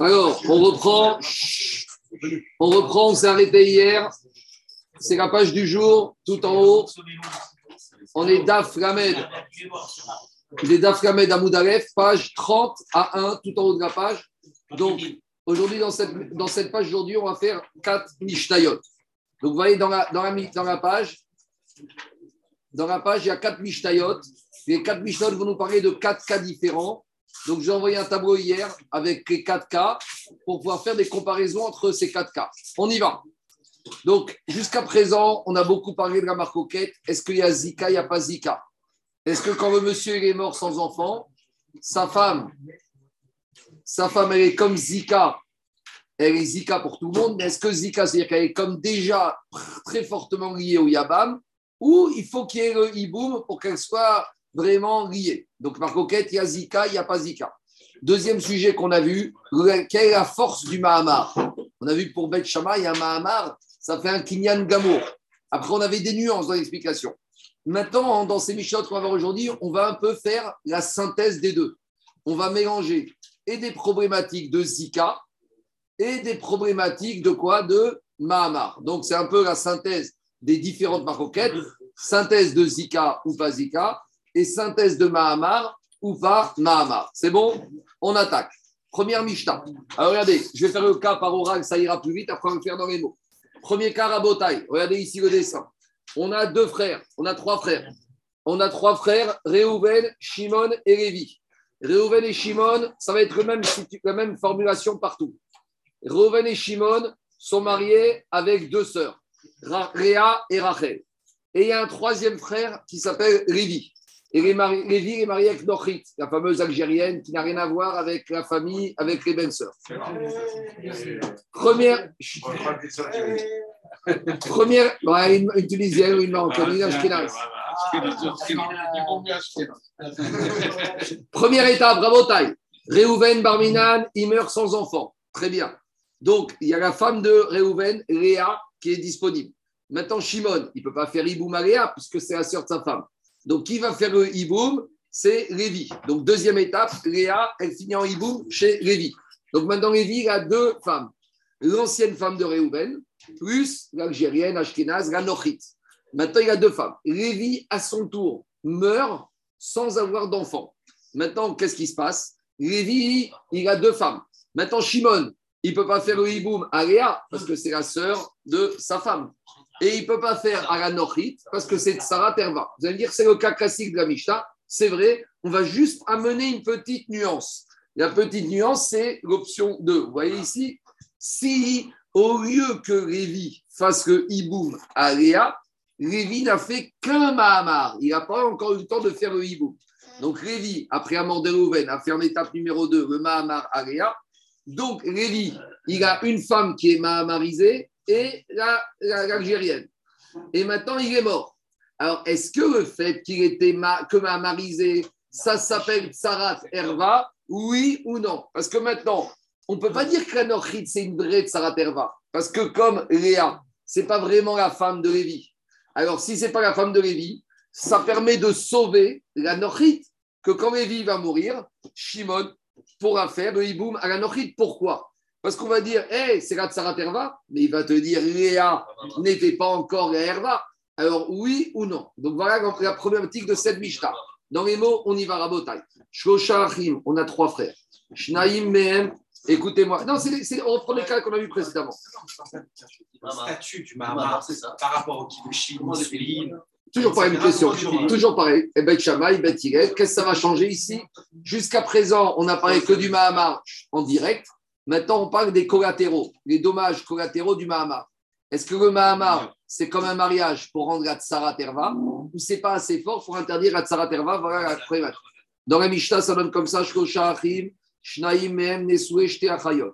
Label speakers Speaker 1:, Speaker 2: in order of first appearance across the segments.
Speaker 1: Alors, on reprend. On reprend, on s'est arrêté hier. C'est la page du jour, tout en haut. On est Daf Lamed. Les Daf Lamed à page 30 à 1, tout en haut de la page. Donc, aujourd'hui, dans cette, dans cette page, aujourd'hui, on va faire 4 Mishnayot. Donc, vous voyez dans la, dans la, dans la page, dans la page, il y a 4 Mishnayot. Les 4 Mishnayot vont nous parler de 4 cas différents. Donc, j'ai envoyé un tableau hier avec les 4 cas pour pouvoir faire des comparaisons entre ces 4 cas. On y va. Donc, jusqu'à présent, on a beaucoup parlé de la marcoquette. Est-ce qu'il y a Zika, il n'y a pas Zika? Est-ce que quand le monsieur est mort sans enfant, sa femme, sa femme, elle est comme Zika, elle est Zika pour tout le monde, est-ce que Zika, c'est-à-dire qu'elle est comme déjà très fortement liée au Yabam, ou il faut qu'il y ait le Iboum pour qu'elle soit vraiment liée Donc, marcoquette, il y a Zika, il n'y a pas Zika. Deuxième sujet qu'on a vu, quelle est la force du Mahamar? On a vu pour Beth Shama, il y a un Mahamar ça fait un Kinyan Gamour. Après, on avait des nuances dans l'explication. Maintenant, dans ces Michotes qu'on va voir aujourd'hui, on va un peu faire la synthèse des deux. On va mélanger et des problématiques de Zika et des problématiques de quoi? De Mahamar. Donc, c'est un peu la synthèse des différentes maroquettes, synthèse de Zika ou pas Zika, et synthèse de Mahamar ou pas Mahamar. C'est bon? On attaque. Première Mishnah. Alors, regardez, je vais faire le cas par oral, ça ira plus vite, après on va le faire dans les mots. Premier cas, Rabotai. Regardez ici le dessin. On a deux frères, on a trois frères. On a trois frères, Réhouven, Shimon et Lévi. Réhouven et Shimon, ça va être la même formulation partout. Réhouven et Shimon sont mariés avec deux sœurs, Réa et Rachel. Et il y a un troisième frère qui s'appelle Lévi. Lévi est marié avec Nochit, la fameuse Algérienne qui n'a rien à voir avec la famille, avec les belles-sœurs. Première. Première. une, Tunisienne ou une Marocaine, une. Première étape, bravo taille. Réhouven Barminan, il meurt sans enfant. Très bien. Donc, il y a la femme de Réhouven, Réa, qui est disponible. Maintenant, Shimon, il ne peut pas faire Iboum à Réa, puisque c'est la sœur de sa femme. Donc, qui va faire le hiboum? C'est Lévi. Donc, deuxième étape, Léa, elle finit en hiboum chez Lévi. Donc, maintenant, Lévi, il a deux femmes. L'ancienne femme de Réhouven, plus l'Algérienne, Ashkenaz, la. Maintenant, il a deux femmes. Lévi, à son tour, meurt sans avoir d'enfant. Maintenant, qu'est-ce qui se passe? Lévi, il a deux femmes. Maintenant, Shimon, il ne peut pas faire le hiboum à Léa parce que c'est la sœur de sa femme. Et il ne peut pas faire à la Nochit parce que c'est Sarah Terva. Vous allez dire c'est le cas classique de la Mishnah. C'est vrai, on va juste amener une petite nuance. La petite nuance, c'est l'option 2. Vous voyez ici, si au lieu que Révi fasse le hiboum à Léa, Révi n'a fait qu'un Mahamar. Il n'a pas encore eu le temps de faire le hiboum. Donc Révi, après la a fait en étape numéro 2 le Mahamar à. Donc Révi, il a une femme qui est Mahamarisée et l'Algérienne. Et maintenant, il est mort. Alors, est-ce que le fait qu'il était que Mahamarisé, ça s'appelle Sarat Herva, oui ou non? Parce que maintenant, on ne peut pas dire que la Nochid, c'est une vraie Sarat Herva. Parce que comme Léa, c'est pas vraiment la femme de Lévi. Alors, si c'est pas la femme de Lévi, ça permet de sauver la Nochid, que quand Lévi va mourir, Shimon pourra faire le hiboum à la Nochid. Pourquoi? Parce qu'on va dire, hey, c'est la Tsarat Herva, mais il va te dire, Léa n'était pas encore la Herva. Alors, oui ou non? Donc, voilà la problématique de cette Mishnah. Dans les mots, on y va rabotai. Shloshahim, on a trois frères. Shnaim Mehem, écoutez-moi. Non, c'est, on reprend les cas qu'on a vu précédemment.
Speaker 2: Le statut du Mahamar, c'est ça, par rapport au Kibushi,
Speaker 1: Toujours pareil, une question. Toujours pareil. Et Bet Shammai, Bet Qu'est-ce que ça va changer ici? Jusqu'à présent, on n'a parlé que du Mahamar en direct. Maintenant, on parle des collatéraux, les dommages collatéraux du Mahamar. Est-ce que le Mahamar, c'est comme un mariage pour rendre la Tsara Terva ou c'est pas assez fort pour interdire la Tsara Terva Voilà la problématique. Dans la Mishnah, ça donne comme ça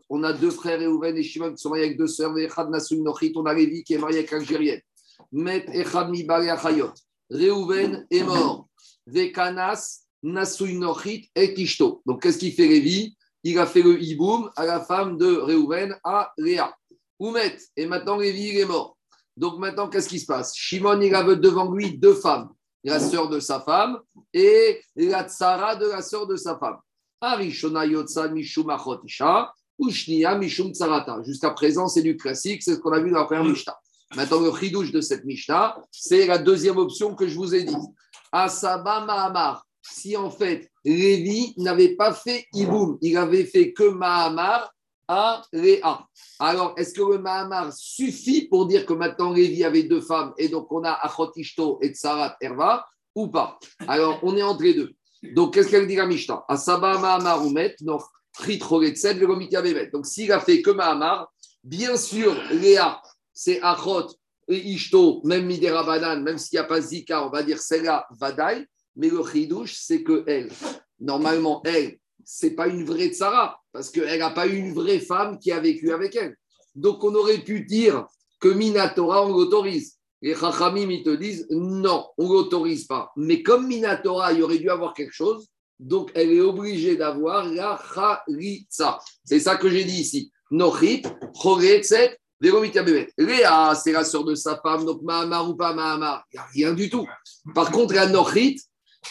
Speaker 1: on a deux frères, Reuven et Shimon, qui sont mariés avec deux sœurs. On a Lévi qui est marié avec l'Algérienne. Met Achayot. Reuven est mort. Vekanas et Tishto. Donc, qu'est-ce qu'il fait Lévi? Il a fait le hiboum à la femme de Réhouven, à Léa. Oumet, et maintenant Lévi, il est mort. Donc maintenant, qu'est-ce qui se passe? Shimon, il avait devant lui deux femmes, la sœur de sa femme et la tsara de la sœur de sa femme. Arishona Yotsa Mishum Achotisha, Ushnia Mishum Tsarata. Jusqu'à présent, c'est du classique, c'est ce qu'on a vu dans la première Mishnah. Maintenant, le chidouche de cette Mishnah, c'est la deuxième option que je vous ai dit. Asaba Mahamar. Si en fait, Lévi n'avait pas fait Iboum, il avait fait que Mahamar à Réa. Alors, est-ce que le Mahamar suffit pour dire que maintenant Lévi avait deux femmes et donc on a Achotishto et Tsarat Erva ou pas? Alors, on est entre les deux. Donc, qu'est-ce qu'elle dit la Mishnah? Asaba Mahamar Umet, donc donc, s'il a fait que Mahamar, bien sûr, Léa, c'est Achot Ishto, même Midera Banan, même s'il n'y a pas Zika, on va dire c'est là, Vadaï, mais le Chidouche, c'est que elle, normalement, elle, c'est pas une vraie tsara, parce qu'elle n'a pas eu une vraie femme qui a vécu avec elle. Donc, on aurait pu dire que Minatora, on l'autorise. Les Chachamim, ils te disent non, on l'autorise pas. Mais comme Minatora, il aurait dû avoir quelque chose, donc elle est obligée d'avoir la Chalitza. C'est ça que j'ai dit ici. Nochit, Choretzet, Léa, c'est la sœur de sa femme, donc Mahamar ou pas Mahamar, il n'y a rien du tout. Par contre, la Nochit,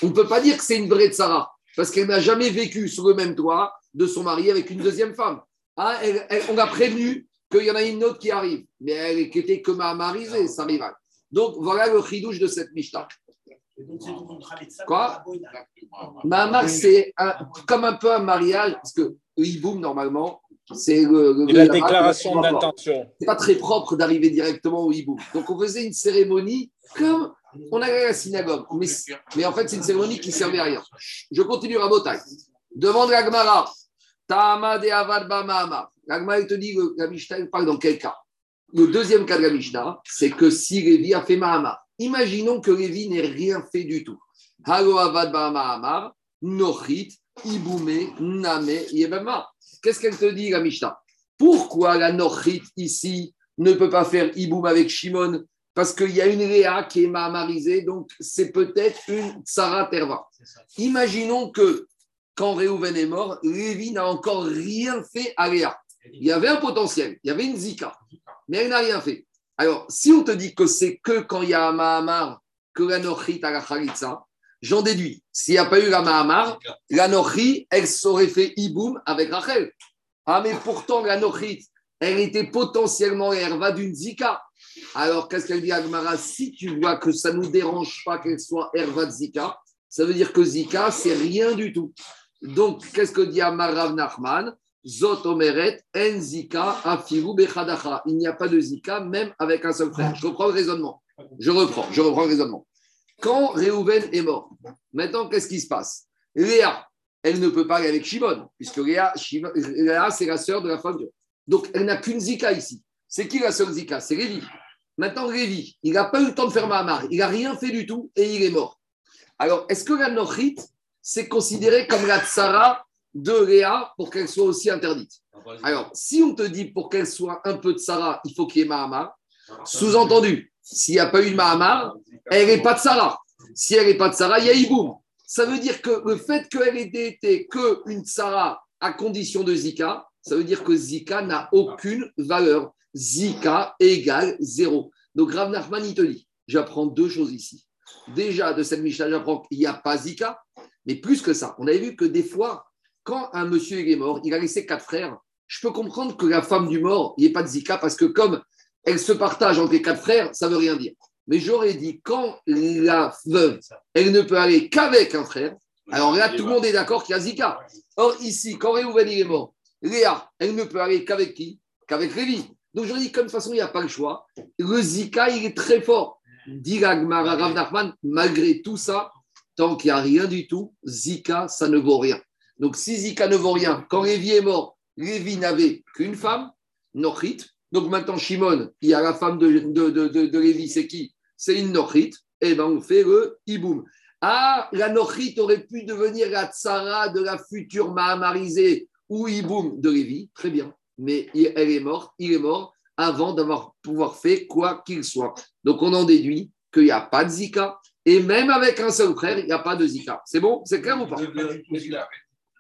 Speaker 1: on ne peut pas dire que c'est une vraie Tsara parce qu'elle n'a jamais vécu sous le même toit de son mari avec une deuxième femme. Ah, on a prévenu qu'il y en a une autre qui arrive, mais elle était que marisée, sa rivale. Donc voilà le chidouche de cette Mishnah. Quoi Mahamar, c'est comme un peu un mariage, parce que Iboum, normalement, c'est
Speaker 3: la déclaration d'intention.
Speaker 1: C'est pas très propre d'arriver directement au Iboum. Donc on faisait une cérémonie comme on allait à la synagogue, mais, en fait, c'est une cérémonie qui ne servait à rien. Je continue à Botaï. Demande la Gemara. Tama de Avad. La Gemara, te dit que la Mishnah, parle dans quel cas? Le deuxième cas de la Mishnah, c'est que si Lévi a fait Mahama. Imaginons que Lévi n'ait rien fait du tout. Halo Avad Nochit, Name, Yebama. Qu'est-ce qu'elle te dit, la Mishnah? Pourquoi la Nochit ici ne peut pas faire Iboum avec Shimon parce qu'il y a une Léa qui est mahamarisée, donc c'est peut-être une Sarah Terva. Imaginons que quand Réhouven est mort, Lévi n'a encore rien fait à Léa. Il y avait un potentiel, il y avait une Zika, mais elle n'a rien fait. Alors, si on te dit que c'est que quand il y a un Mahamar que la Nochit a la Khalitsa, j'en déduis. S'il n'y a pas eu la Mahamar, la Nochit, elle s'aurait fait Iboum avec Rachel. Ah, mais pourtant, la Nochit, elle était potentiellement herva d'une Zika. Alors, qu'est-ce qu'elle dit Agmara Si tu vois que ça ne nous dérange pas qu'elle soit herva de Zika, ça veut dire que Zika, c'est rien du tout. Donc, qu'est-ce que dit Amarav Nachman Zot omeret en Zika afiru bechadacha. Il n'y a pas de Zika, même avec un seul frère. Je reprends le raisonnement. Je reprends, je reprends le raisonnement. Quand Réhouven est mort, maintenant, qu'est-ce qui se passe? Léa, elle ne peut pas aller avec Shimon, puisque Léa, Léa c'est la sœur de la femme donc, elle n'a qu'une Zika ici. C'est qui la seule Zika? C'est Révi. Maintenant, Révi, il n'a pas eu le temps de faire Mahamar. Il n'a rien fait du tout et il est mort. Alors, est-ce que la Nochit, c'est considéré comme la Tsara de Réa pour qu'elle soit aussi interdite Alors, si on te dit pour qu'elle soit un peu de Tsara, il faut qu'il y ait Mahamar, sous-entendu, s'il n'y a pas eu de Mahamar, elle n'est pas de Tsara. Si elle n'est pas de Tsara, il y a Iboum. Ça veut dire que le fait qu'elle ait été qu'une Tsara à condition de Zika, ça veut dire que Zika n'a aucune valeur. Zika égale zéro. Donc Rav Nachman, il te dit, j'apprends deux choses ici. Déjà, de cette Mishnah, j'apprends qu'il n'y a pas Zika, mais plus que ça. On avait vu que des fois, quand un monsieur est mort, il a laissé quatre frères. Je peux comprendre que la femme du mort, il n'y ait pas de Zika, parce que comme elle se partage entre les quatre frères, ça ne veut rien dire. Mais j'aurais dit, quand la veuve, elle ne peut aller qu'avec un frère, alors là, tout le monde est d'accord qu'il y a Zika. Or, ici, quand Réhouven est mort, Léa, elle ne peut aller qu'avec qui? Qu'avec Révi. Donc je dis, comme de toute façon, il n'y a pas le choix. Le Zika, il est très fort. Dit Rav Nachman, malgré tout ça, tant qu'il n'y a rien du tout, Zika, ça ne vaut rien. Donc si Zika ne vaut rien, quand Révi est mort, Révi n'avait qu'une femme, Nochit. Donc maintenant, Shimon, il y a la femme de, de, de, Lévi, c'est qui? C'est une Nochit. Et eh bien, on fait le Iboum. Ah, la Nochit aurait pu devenir la Tsara de la future Mahamarisée ou Iboum de Lévi, très bien, mais elle est morte, il est mort avant d'avoir pouvoir faire quoi qu'il soit. Donc on en déduit qu'il n'y a pas de Zika, et même avec un seul frère, il n'y a pas de Zika. C'est bon? C'est clair ou pas?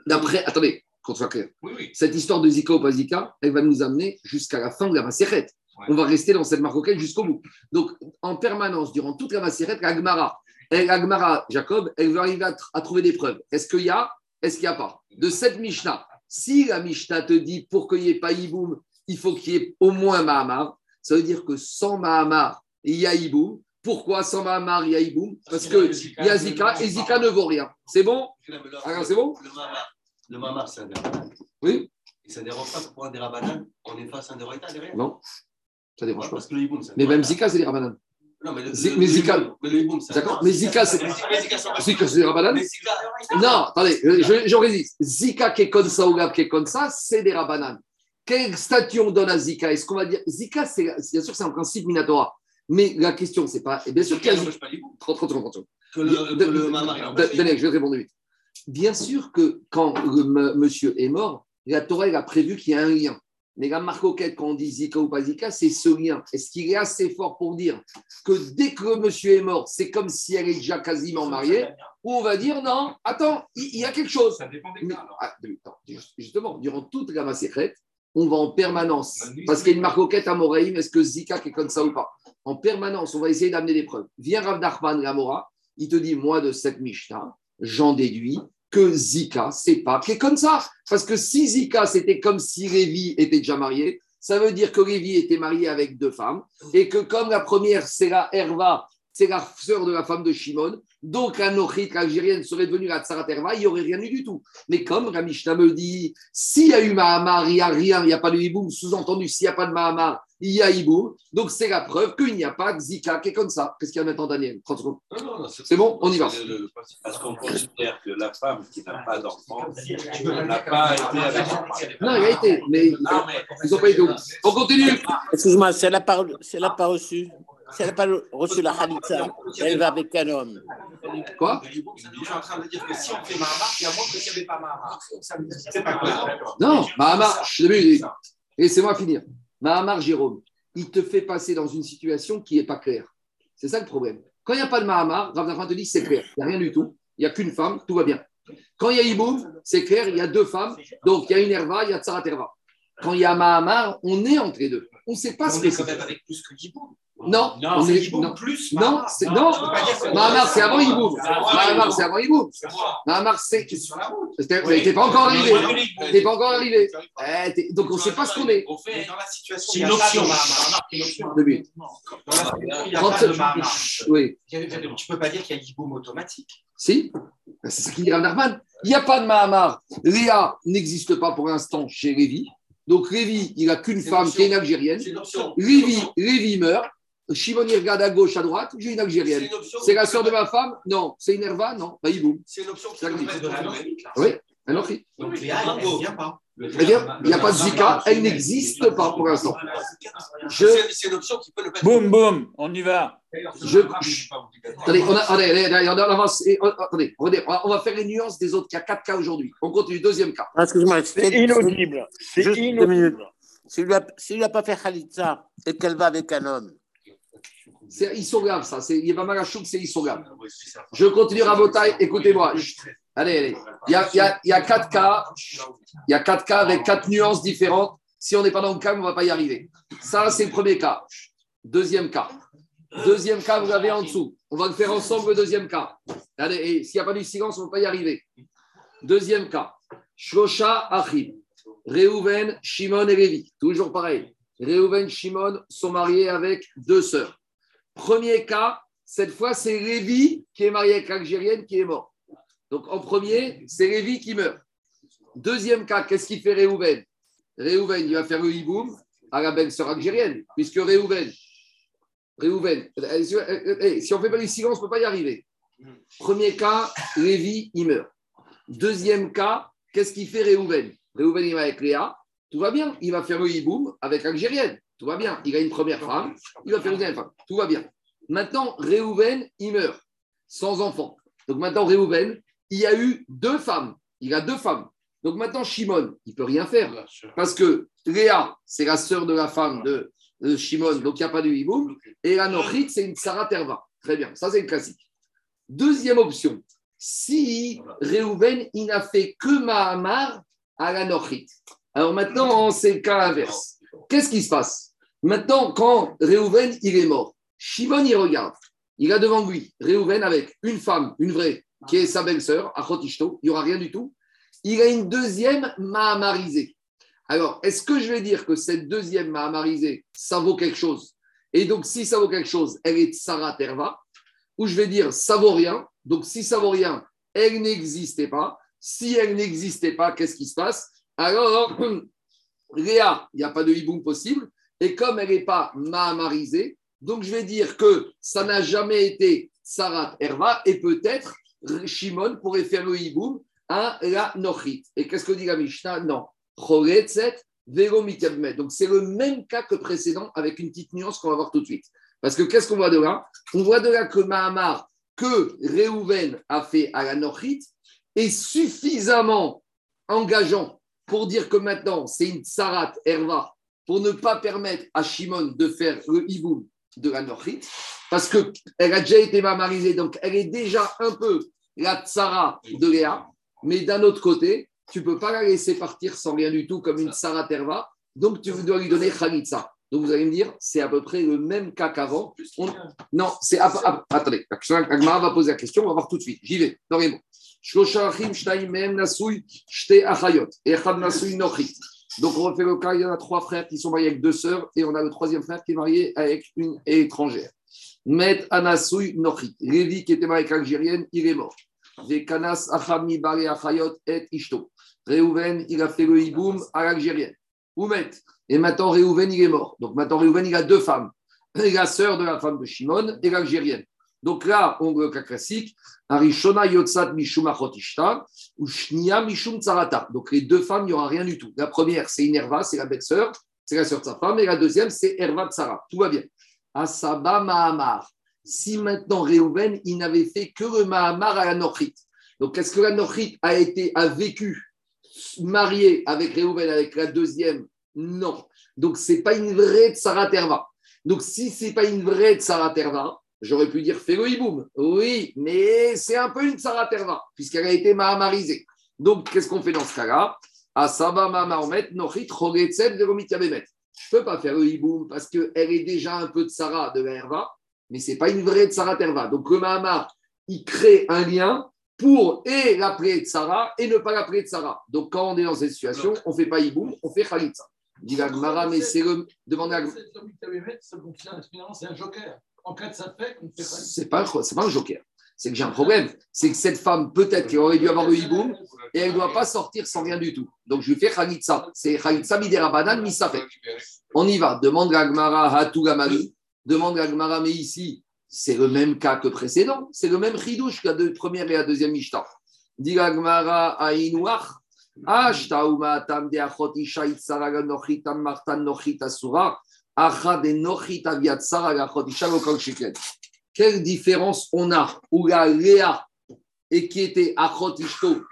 Speaker 1: D'après, attendez, qu'on soit clair. Cette histoire de Zika ou pas Zika, elle va nous amener jusqu'à la fin de la macérette. On va rester dans cette marocaine jusqu'au bout. Donc, en permanence, durant toute la macérette, la Gemara, Jacob, elle veut arriver à, trouver des preuves. Est-ce qu'il y a? Est-ce qu'il n'y a pas? De cette Mishnah, si la Mishnah te dit pour qu'il n'y ait pas Iboum, il faut qu'il y ait au moins Mahamar, ça veut dire que sans Mahamar, il y a Iboum. Pourquoi sans Mahamar, il y a Iboum Parce qu'il y a Zika et Zika ne vaut rien. C'est bon? Alors, c'est bon?
Speaker 4: Le Mahamar, c'est un dérabanan.
Speaker 1: Oui
Speaker 4: Et ça ne dérange pas pour un dérabanan, on efface un déraïta derrière
Speaker 1: Non, ça ne dérange
Speaker 4: Ouais,
Speaker 1: pas.
Speaker 4: Parce que le un
Speaker 1: Mais même. Zika, c'est des Rabanan.
Speaker 4: Non, mais, le,
Speaker 1: Zi-
Speaker 4: le-
Speaker 1: mais
Speaker 4: le
Speaker 1: Zika- D'accord Mais Zika, c'est.
Speaker 4: Zika, c'est
Speaker 1: Rabanan Non, attendez, je, je résiste. Zika qui est comme ça ou Gab qui est comme ça, c'est des Rabanan. Quel statut on donne à Zika? Est-ce qu'on va dire. Zika, c'est bien sûr, c'est un principe Minatora. Mais la question, c'est pas. et Bien sûr qu'il y a
Speaker 4: Ça
Speaker 1: Zika.
Speaker 4: n'empêche pas l'hiboum.
Speaker 1: 30 secondes, 30 secondes.
Speaker 4: Que le,
Speaker 1: je vais répondre vite. Bien sûr que quand le monsieur est mort, la Torah elle a prévu qu'il y a un lien. Mais la marcoquette, quand on dit Zika ou pas Zika, c'est ce lien. Est-ce qu'il est assez fort pour dire que dès que le monsieur est mort, c'est comme si elle est déjà quasiment mariée Ou on va dire non, attends, il y, a quelque chose.
Speaker 2: Ça dépend des cas. alors.
Speaker 1: ah, justement, durant toute la Masséchrette, on va en permanence, parce qu'il y a une marcoquette à Moraïm, est-ce que Zika est comme ça ou pas? En permanence, on va essayer d'amener des preuves. Viens Rav Nachman Gamora, il te dit, moi, de cette Mishnah, j'en déduis Zika, c'est pas est comme ça. Parce que si Zika, c'était comme si Lévi était déjà marié, ça veut dire que Lévi était marié avec deux femmes, et que comme la première, c'est la Herva, c'est la sœur de la femme de Shimon, donc la Nochit, l'Algérienne, serait devenue la Tsarat Herva, il n'y aurait rien eu du tout. Mais comme la Mishnah me dit, s'il y a eu Mahamar, il n'y a rien, il n'y a pas de Hiboum, sous-entendu, s'il n'y a pas de Mahamar, il y a Hiboum, donc c'est la preuve qu'il n'y a pas de Zika qui est comme ça. Qu'est-ce qu'il y a maintenant, Daniel 30 secondes.
Speaker 4: Non, non, non,
Speaker 1: C'est bon, on y va.
Speaker 4: le- le- le-
Speaker 5: Parce qu'on considère que la femme qui n'a pas d'enfant n'a pas été avec.
Speaker 1: Non, il a été, mais
Speaker 5: Non, mais
Speaker 1: ils n'ont pas été. On continue.
Speaker 3: Excuse-moi, si elle n'a pas, si elle n'a pas reçu, si elle n'a pas reçu la Khalitza, elle va avec un homme.
Speaker 1: Quoi?
Speaker 2: Je suis en train de dire que si on fait Mahamar, il y a moins que s'il n'y avait pas Mahamar. C'est pas clair.
Speaker 1: Non, Mahamar, je l'ai vu, laissez-moi finir. Mahamar Jérôme, il te fait passer dans une situation qui n'est pas claire. C'est ça le problème. Quand il n'y a pas de Mahamar, Rav te dit c'est clair. Il n'y a rien du tout. Il n'y a qu'une femme, tout va bien. Quand il y a Iboum, c'est clair, il y a deux femmes. Donc il y a une Herva, il y a Tsarat Herva. Quand il y a Mahamar, on est entre les deux. On ne sait pas ce
Speaker 2: On
Speaker 1: que
Speaker 2: quand
Speaker 1: c'est.
Speaker 2: même avec plus que Yiboum.
Speaker 1: Non,
Speaker 2: Non,
Speaker 1: on
Speaker 2: c'est
Speaker 1: est- non.
Speaker 2: plus
Speaker 1: Non, c'est-
Speaker 2: Non,
Speaker 1: Mahamar, c'est avant Iboum. Mahamar, c'est avant Iboum. Mahamar, c'est.
Speaker 2: C'est sur la route.
Speaker 1: Mais t'es pas encore arrivé. T'es pas encore arrivé. Eh, Donc on ne sait pas ce qu'on est.
Speaker 2: On fait dans la situation.
Speaker 6: C'est une option.
Speaker 2: de Mahamar. C'est une option.
Speaker 1: Deux minutes.
Speaker 2: Dans la situation, il n'y a
Speaker 1: 30
Speaker 2: pas de Mahamar.
Speaker 1: Oui.
Speaker 2: Tu peux pas dire qu'il y a Yiboum automatique.
Speaker 1: Si, c'est ce qu'il dit Rav. Il n'y a pas de Mahamar. Léa n'existe pas pour l'instant chez Lévi. Donc Lévi, il n'a qu'une femme qui est une Algérienne. Lévi, Lévi meurt. Shimon, il regarde à gauche, à droite. J'ai une Algérienne. C'est la sœur de ma femme? Non. C'est une Herva Non. Bah, il boum.
Speaker 4: C'est une option.
Speaker 1: Oui, un autre.
Speaker 2: Donc ne vient pas.
Speaker 1: Il n'y a pas de Zika. Elle n'existe pas pour l'instant.
Speaker 4: C'est une option qui peut le mettre.
Speaker 3: Boum, boum, on y va.
Speaker 1: je, Attendez, on, a, attendez, allez, allez, on avance. Et, attendez, on va, on va faire les nuances des autres cas. Quatre cas aujourd'hui. On continue. Deuxième cas.
Speaker 3: Ah, Excuse-moi,
Speaker 6: C'est inaudible. C'est inaudible.
Speaker 3: S'il lui a- s'il lui a pas fait Khalitza et qu'elle va avec un homme,
Speaker 1: C'est Isogam, ça. C'est Yevamarachouk, c'est Isogam. Je continue à Botaï. Écoutez-moi. Allez, allez. Il y a, il y, a, il y a quatre cas. Il y a quatre cas avec quatre nuances différentes. Si on n'est pas dans le calme, on ne va pas y arriver. Ça, c'est le premier cas. Deuxième cas. Deuxième cas, vous l'avez en dessous. On va le faire ensemble, le deuxième cas. Allez, et s'il n'y a pas du silence, on ne va pas y arriver. Deuxième cas. Shosha Achim. Réhouven, Shimon et Lévi. Toujours pareil. Réhouven, Shimon sont mariés avec deux sœurs. Premier cas, cette fois, c'est Lévi qui est marié avec l'Algérienne qui est mort. Donc en premier, c'est Lévi qui meurt. Deuxième cas, qu'est-ce qu'il fait Réhouven Réhouven, il va faire le hiboum à la belle-sœur algérienne, puisque Réhouven, Réhouven, euh, euh, euh, si on fait pas du silence, on ne peut pas y arriver. Premier cas, Lévi, il meurt. Deuxième cas, qu'est-ce qu'il fait Réhouven Réhouven, il va avec Léa, tout va bien. Il va faire le hiboum avec l'Algérienne, tout va bien. Il a une première femme, il va faire une deuxième femme, tout va bien. Maintenant, Réhouven, il meurt, sans enfant. Donc maintenant, Réhouven, il y a eu deux femmes. Il a deux femmes. Donc maintenant, Shimon, il ne peut rien faire. Parce que Léa, c'est la sœur de la femme de, de Shimon, donc il n'y a pas de hiboum. Et la Nochit, c'est une Sarah Terva. Très bien, ça c'est le classique. Deuxième option, si Réhouven, il n'a fait que Mahamar à la Nochit. Alors maintenant, c'est le cas inverse. Qu'est-ce qui se passe? Maintenant, quand Réhouven, il est mort, Shimon, il regarde. Il a devant lui Réhouven avec une femme, une vraie, qui est sa belle-sœur, Achotishto, il n'y aura rien du tout. il a une deuxième mahamarisée. Alors, est-ce que je vais dire que cette deuxième mahamarisée, ça vaut quelque chose? Et donc, si ça vaut quelque chose, elle est Sarah Terva Ou je vais dire, ça vaut rien. Donc, si ça vaut rien, elle n'existait pas. Si elle n'existait pas, qu'est-ce qui se passe? Alors, Léa, il n'y a pas de hiboum possible. Et comme elle n'est pas mahamarisée, donc je vais dire que ça n'a jamais été Sarat Herva et peut-être Shimon pourrait faire le hiboum à la Nochit. Et qu'est-ce que dit la Mishnah? Non. Donc c'est le même cas que précédent avec une petite nuance qu'on va voir tout de suite. Parce que qu'est-ce qu'on voit de là? On voit de là que Mahamar, que Reuven a fait à la Nochit, est suffisamment engageant pour dire que maintenant c'est une Sarat Herva pour ne pas permettre à Shimon de faire le hiboum de la Nochit, parce qu'elle a déjà été mamarisée, donc elle est déjà un peu la tsara de Léa, mais d'un autre côté, tu ne peux pas la laisser partir sans rien du tout comme une tsara terva, donc tu dois lui donner khalitsa. Donc vous allez me dire, c'est à peu près le même cas qu'avant. Non, c'est. Attendez, Agmara va poser la question, on va voir tout de suite. J'y vais, dans les mots. Donc, on refait le cas, il y en a trois frères qui sont mariés avec deux sœurs, et on a le troisième frère qui est marié avec une étrangère. Met Anasui Nochit. Lévi, qui était marié avec l'Algérienne, il est mort. Vekanas Achami Achayot et Ishto. Réhouven, il a fait le hiboum à l'Algérienne. Oumet. Et maintenant, Réhouven, il est mort. Donc, maintenant, Réhouven, il a deux femmes. La sœur de la femme de Shimon et l'Algérienne. Donc là, on le cas classique. Arishona Mishum Tsarata. Donc les deux femmes, il n'y aura rien du tout. La première, c'est Inerva, c'est la belle-sœur, c'est la sœur de sa femme. Et la deuxième, c'est Erva Tsara. Tout va bien. Asaba Mahamar. Si maintenant Réhouven, il n'avait fait que le Mahamar à la Nochit. Donc est-ce que la Nochit a, été, a vécu mariée avec Réhouven, avec la deuxième? Non. Donc ce n'est pas une vraie Tsara Terva. Donc si ce n'est pas une vraie Tsara Terva, J'aurais pu dire fais le hiboum. Oui, mais c'est un peu une Terva, puisqu'elle a été mahamarisée. Donc, qu'est-ce qu'on fait dans ce cas-là? Je ne peux pas faire le hiboum parce qu'elle est déjà un peu de Sarah de la Herva, mais ce n'est pas une vraie Tsara Terva. Donc, le Mahamar, il crée un lien pour et l'appeler Tsara et ne pas l'appeler Tsara. Donc, quand on est dans cette situation, on ne fait pas hiboum, on fait Khalitsa. Dit mais c'est le. Demandez à.
Speaker 2: C'est un joker en cas de on fait pas.
Speaker 1: C'est pas, pas un joker. C'est que j'ai un problème. C'est que cette femme, peut-être qu'elle aurait dû avoir le hiboum et elle ne doit pas sortir sans rien du tout. Donc je lui fais Khalitsa. C'est Khalitsa Midera Banan Misafek. On y va. Demande à Gmara Hatugamari. Demande à Gmara, mais ici, c'est le même cas que précédent. C'est le même ridouche que la première et la deuxième Mishta. Dit Gmara Aïnouach. Ashtauma tam de saraga nochitam martan nochita sura. Quelle différence on a où la Léa, et qui était Achot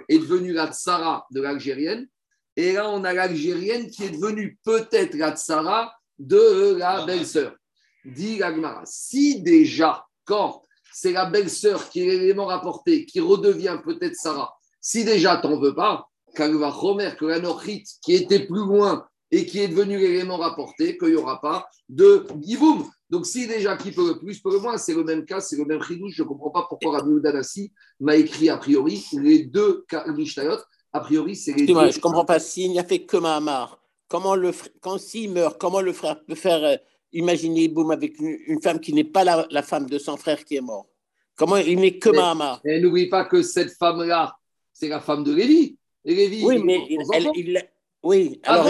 Speaker 1: est devenue la Tsara de l'Algérienne, et là on a l'Algérienne qui est devenue peut-être la Tsara de la belle-sœur. Dit Gagmara, si déjà, quand c'est la belle-sœur qui est l'élément rapporté, qui redevient peut-être Sarah, si déjà t'en veux pas, va Romer, que la Nochit, qui était plus loin, et qui est devenu l'élément rapporté, qu'il n'y aura pas de giboum. Donc, si déjà qui peut le plus, peut le moins, c'est le même cas, c'est le même chidouche. Je ne comprends pas pourquoi Rabbi Udanassi m'a écrit a priori les deux Mishnayot. A priori, c'est les deux.
Speaker 3: Je ne comprends pas. S'il n'y a fait que Mahamar, comment le, quand s'il meurt, comment le frère peut faire euh, imaginer Boum avec une, femme qui n'est pas la, femme de son frère qui est mort? Comment il n'est que Mahamar?
Speaker 1: Et n'oublie pas que cette femme-là, c'est la femme de Lévi. Et Lévi,
Speaker 3: oui, mais elle, il, oui, alors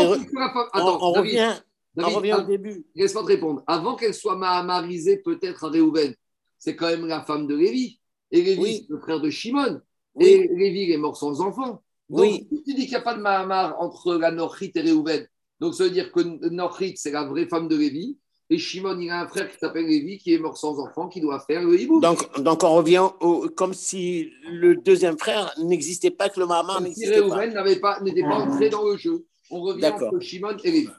Speaker 3: on, revient, on revient au début.
Speaker 1: Laisse-moi te répondre. Avant qu'elle soit mahamarisée peut-être à Réhouven, c'est quand même la femme de Lévi. Et Lévi, c'est le frère de Shimon. Et Lévi est mort sans enfant. Donc, oui. tu dis qu'il n'y a pas de Mahamar entre la Norchite et Réhouven, donc ça veut dire que Norchite, c'est la vraie femme de Lévi. Et Shimon, il a un frère qui s'appelle Lévi, qui est mort sans enfant, qui doit faire le hibou.
Speaker 3: Donc, donc on revient au, comme si le deuxième frère n'existait pas, que le Mahamar n'existait
Speaker 1: pas. n'était pas, pas entré dans le jeu. On revient entre Shimon et Lévi.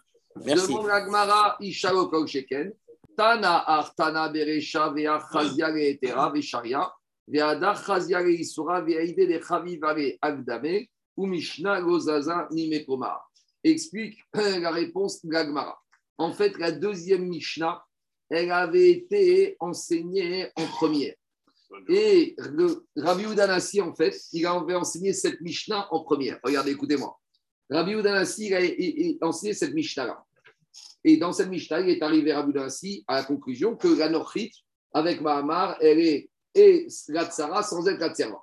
Speaker 3: Merci.
Speaker 1: Demande l'Agmara, Ishalo Sheken. Tana Artana Beresha Vea Chazia Etera Vesharia. Veada Chazia Isura Veaide de Chavivare Agdame. Ou Mishnah Gozaza Nimekoma. Explique la réponse de l'Agmara. En fait, la deuxième Mishnah, elle avait été enseignée en première. Et Rabbi Udanassi, en fait, il avait enseigné cette Mishnah en première. Regardez, écoutez-moi. Rabbi Udanassi, il a, enseigné cette Mishnah-là. Et dans cette Mishnah, il est arrivé Rabbi Udanassi à la conclusion que la Norchit, avec Mahamar, elle est et la Tsara sans être la.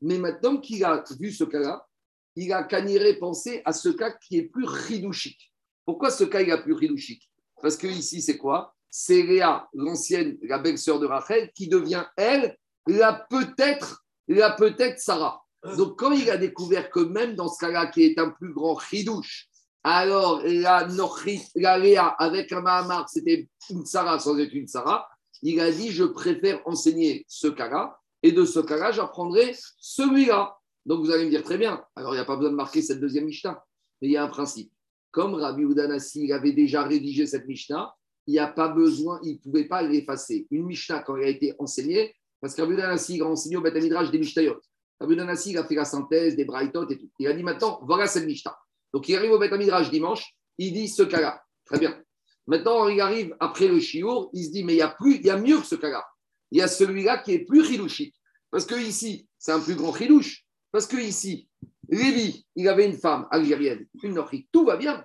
Speaker 1: Mais maintenant qu'il a vu ce cas-là, il a caniré penser à ce cas qui est plus ridouchique. Pourquoi ce cas il est plus ridouchique Parce que ici, c'est quoi? C'est Léa, l'ancienne, la belle-sœur de Rachel, qui devient, elle, la peut-être, la peut-être Sarah. Donc, quand il a découvert que même dans ce cas-là, qui est un plus grand ridouche, alors la, Nochrit, la Léa avec un Mahamar, c'était une Sarah sans être une Sarah, il a dit Je préfère enseigner ce cas-là, et de ce cas-là, j'apprendrai celui-là. Donc, vous allez me dire très bien, alors il n'y a pas besoin de marquer cette deuxième Mishnah, mais il y a un principe. Comme Rabbi Udanassi avait déjà rédigé cette Mishnah, il n'y a pas besoin, il ne pouvait pas l'effacer. Une Mishnah, quand elle a été enseignée, parce que Rabbi Udanassi a enseigné au Beth Midrash des Mishnayot. Rabbi Udanassi a fait la synthèse des Braithot et tout. Il a dit maintenant, voilà cette Mishnah. Donc, il arrive au Beth Midrash dimanche, il dit ce cas-là. Très bien. Maintenant, il arrive après le Shiur, il se dit, mais il y a, plus, il y a mieux que ce cas-là. Il y a celui-là qui est plus chilouchique. Parce que ici, c'est un plus grand chilouche. Parce que ici, Lévi, il avait une femme algérienne, une Nochrit, tout va bien.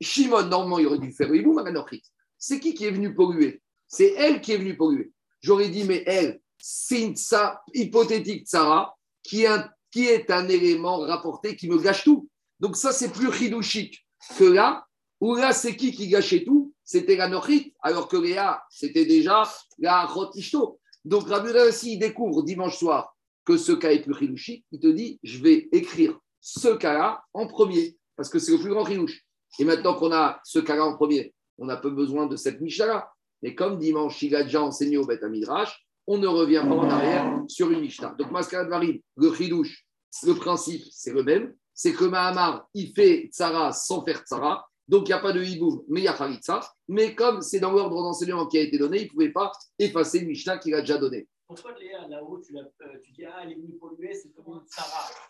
Speaker 1: Shimon, normalement, il aurait dû faire le hiboum à la. C'est qui qui est venu polluer? C'est elle qui est venue polluer. J'aurais dit, mais elle, c'est une hypothétique Sarah qui est, un, élément rapporté qui me gâche tout. Donc ça, c'est plus chilouchique que là, où là, c'est qui qui gâchait tout? C'était la Nochrit, alors que Léa, c'était déjà la Rotishto. Donc Rabbi Udanassi, il découvre dimanche soir que ce cas est plus chilouchique, il te dit, je vais écrire ce cas-là en premier, parce que c'est le plus grand chilouche. Et maintenant qu'on a ce cas-là en premier, on n'a pas besoin de cette Mishnah-là. Mais comme dimanche, il a déjà enseigné au Beth Midrash, on ne revient pas en arrière sur une Mishnah. Donc, Mascarat Varim, le chilouche, le principe, c'est le même. C'est que Mahamar, il fait Tzara sans faire Tzara. Donc, il n'y a pas de hiboum, mais il y a Haritza. Mais comme c'est dans l'ordre d'enseignement qui a été donné, il ne pouvait pas effacer une Mishnah qu'il a déjà donnée.
Speaker 6: Pourquoi Léa, là-haut, tu, euh, dis, ah, elle est venue polluer, c'est comme une.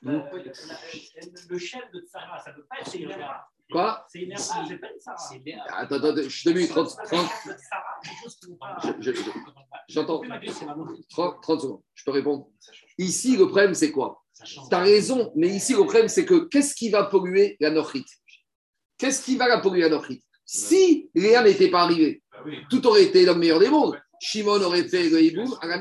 Speaker 1: Mm.
Speaker 6: Euh, la- le chef de Sarah, ça ne peut pas être une Léa.
Speaker 1: Quoi
Speaker 6: C'est une Léa, c'est pas une
Speaker 7: Léa.
Speaker 1: Attends, attends, je te mets 30, 30,
Speaker 6: Sarah, quelque chose qui n'est pas-
Speaker 1: Je- je- j'entends.
Speaker 6: Oui, ma question, c'est vraiment-
Speaker 1: 30, 30 secondes. Je peux répondre. Ici, le problème, c'est quoi. Tu as raison, mais ici, le problème, c'est que qu'est-ce qui va polluer la Nochrit Qu'est-ce qui va la polluer la Nochrit Si Léa n'était pas arrivée, tout aurait été dans le meilleur des mondes. Shimon aurait fait le hiboum à la.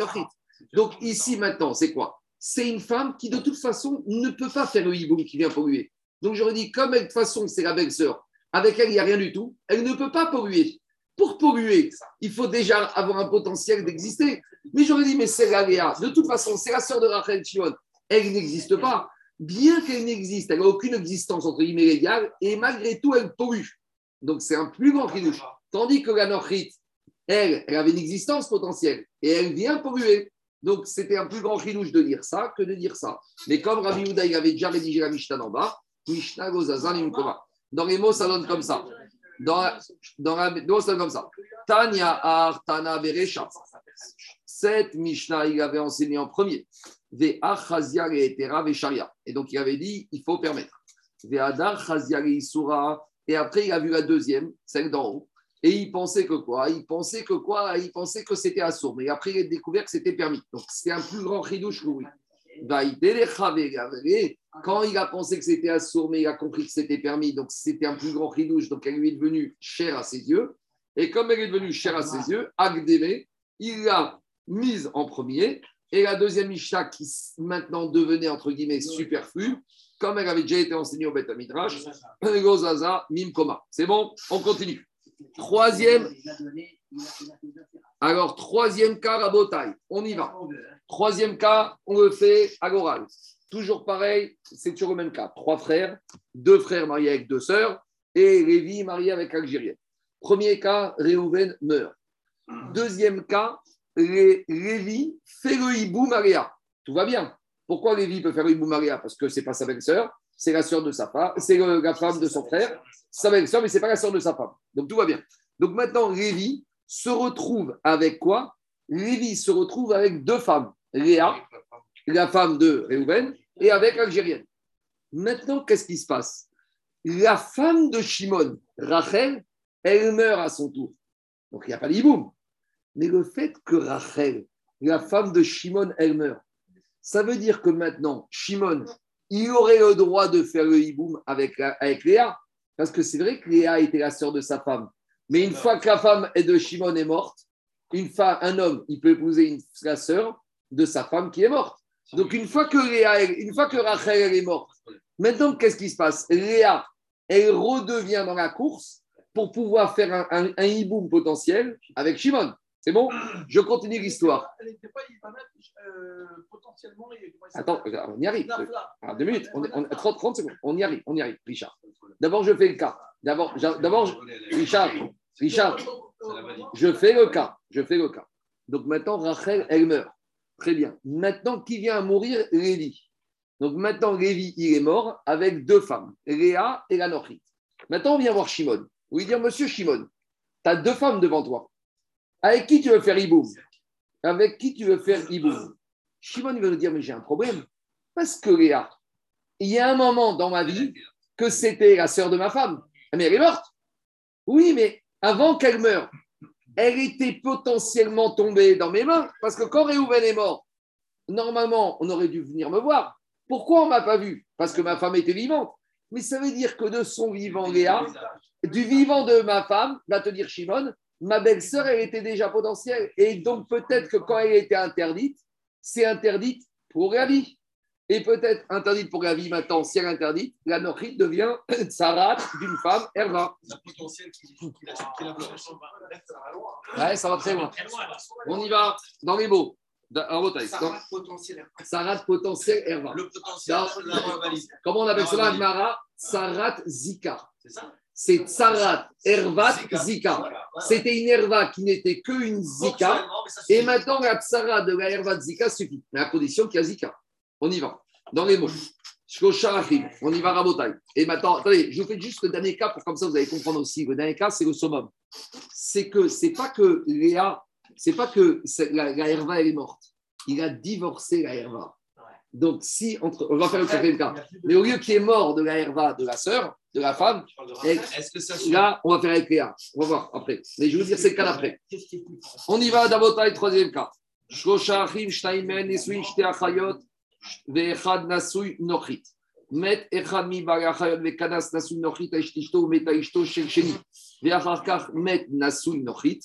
Speaker 1: Donc ici, maintenant, c'est quoi? C'est une femme qui, de toute façon, ne peut pas faire le hiboum qui vient polluer. Donc j'aurais dit, comme de toute façon, c'est la belle-sœur, avec elle, il n'y a rien du tout, elle ne peut pas polluer. Pour polluer, il faut déjà avoir un potentiel d'exister. Mais j'aurais dit, mais c'est la. De toute façon, c'est la sœur de Rachel Shimon. Elle n'existe pas. Bien qu'elle n'existe, elle n'a aucune existence entre guillemets légale, et malgré tout, elle pollue. Donc c'est un plus grand chidouche. Tandis que la elle, elle avait une existence potentielle, et elle vient polluer. Donc c'était un plus grand chidouche de dire ça que de dire ça. Mais comme Rabbi Houda, il avait déjà rédigé la Mishnah en bas, Mishnah. Dans les mots, ça donne comme ça. Dans la, ça donne comme ça. Tanya Ar Tana Berecha. Cette Mishnah, il avait enseigné en premier. Ve'ach Chazia Le'etera Ve'sharia. Et donc, il avait dit, il faut permettre. Ve'adar Chazia Le'isura. Et après, il a vu la deuxième, celle d'en haut. Et il pensait que quoi? Il pensait que quoi? Il pensait que c'était assourd. Mais après, il a découvert que c'était permis. Donc, c'est un plus grand chidouche oui. Quand il a pensé que c'était assourd, mais il a compris que c'était permis, donc c'était un plus grand chidouche, donc elle lui est devenue chère à ses yeux. Et comme elle est devenue chère à ses yeux, Agdémé, il l'a mise en premier. Et la deuxième Mishnah, qui maintenant devenait entre guillemets superflue, comme elle avait déjà été enseignée au Beth Midrash, Gozaza, Mimkoma. C'est bon? On continue. Troisième, alors troisième cas, Rabotai. On y va. Troisième cas, on le fait à l'oral. Toujours pareil, c'est toujours le même cas. Trois frères, deux frères mariés avec deux sœurs, et Lévi marié avec Algérienne. Premier cas, Réhouven meurt. Deuxième cas, Lévi fait le hibou Maria. Tout va bien. Pourquoi Lévi peut faire le hibou Maria? Parce que c'est pas sa belle-sœur, c'est la sœur de sa femme, c'est le- la femme de son frère, sa belle-sœur, mais c'est pas la sœur de sa femme. Donc tout va bien. Donc maintenant, Lévi se retrouve avec quoi? Lévi se retrouve avec deux femmes. Léa, la femme de Réhouven, et avec l'Algérienne. Maintenant, qu'est-ce qui se passe? La femme de Shimon, Rachel, elle meurt à son tour. Donc il n'y a pas d'hiboum. Mais le fait que Rachel, la femme de Shimon, elle meurt. Ça veut dire que maintenant, Shimon, il aurait le droit de faire le hiboum avec, avec Léa, parce que c'est vrai que Léa était la sœur de sa femme. Mais une fois que la femme de Shimon est morte, une femme, un homme, il peut épouser une, la sœur de sa femme qui est morte. Donc une fois que Léa, une fois que Rachel est morte, maintenant qu'est-ce qui se passe? Léa, elle redevient dans la course pour pouvoir faire un, un, un potentiel avec Shimon. C'est bon? Je continue l'histoire.
Speaker 2: Euh,
Speaker 1: Attends,
Speaker 2: s'appelle
Speaker 1: on y arrive. Alors, deux minutes, on, est- on, 30, 30 secondes. On y arrive, on y arrive, Richard. D'abord, je fais le cas. D'abord, je- Richard, Richard, je fais le cas. Je fais le cas. Donc maintenant, Rachel, elle meurt. Très bien. Maintenant, qui vient à mourir Lévi. Donc maintenant, Lévi, il est mort avec deux femmes, Léa et la Nochit. Maintenant, on vient voir Shimon. On lui dire, monsieur Shimon, tu as deux femmes devant toi. Avec qui tu veux faire Iboum Avec qui tu veux faire Iboum Shimon il va nous dire, mais j'ai un problème. Parce que Léa, il y a un moment dans ma vie que c'était la sœur de ma femme. Mais elle est morte. Oui, mais avant qu'elle meure, elle était potentiellement tombée dans mes mains. Parce que quand Réhouven est mort, normalement, on aurait dû venir me voir. Pourquoi on ne m'a pas vu? Parce que ma femme était vivante. Mais ça veut dire que de son vivant, Léa, du vivant de ma femme, va te dire Shimon, ma belle-sœur, elle était déjà potentielle. Et donc peut-être que quand elle était interdite, c'est interdite pour la vie. Et peut-être interdite pour la vie maintenant, si elle est interdite, la nochite devient Sarat d'une femme, Herva.
Speaker 4: La potentielle qui, qui, la, qui la bloque.
Speaker 1: Ouais, ça va très loin. On y va dans les mots.
Speaker 2: Rate potentiel.
Speaker 1: Sarat potentiel, Herva.
Speaker 4: Le potentiel, la.
Speaker 1: Comment on appelle cela. Mara? Sarat Zika.
Speaker 4: C'est ça
Speaker 1: C'est Sarat, Hervat, Zika. C'était une Herva qui n'était qu'une Zika. Et maintenant, la Psara de la Herva de Zika suffit. Mais à condition qu'il y a Zika. On y va. Dans les mots. On y va, Rabotai. Et maintenant, attendez, je vous fais juste le dernier cas pour comme ça vous allez comprendre aussi. Le dernier cas, c'est le summum. C'est que c'est pas que Léa, c'est pas que la, la Herva elle est morte. Il a divorcé la Herva. Donc, si entre. On va faire le quatrième cas. Mais au lieu qu'il est mort de la Herva de la sœur, de la femme,
Speaker 4: Est-ce que ça
Speaker 1: Là, on va faire avec Léa. On va voir après. Mais je vais vous dire, c'est le cas d'après. On y va d'Abotaï, troisième cas. Met echad mi bar achayot, ve'kanas nasui nochit, aishtishto, meta ishto, shel sheni. Ve'achar kach met nasui nochit.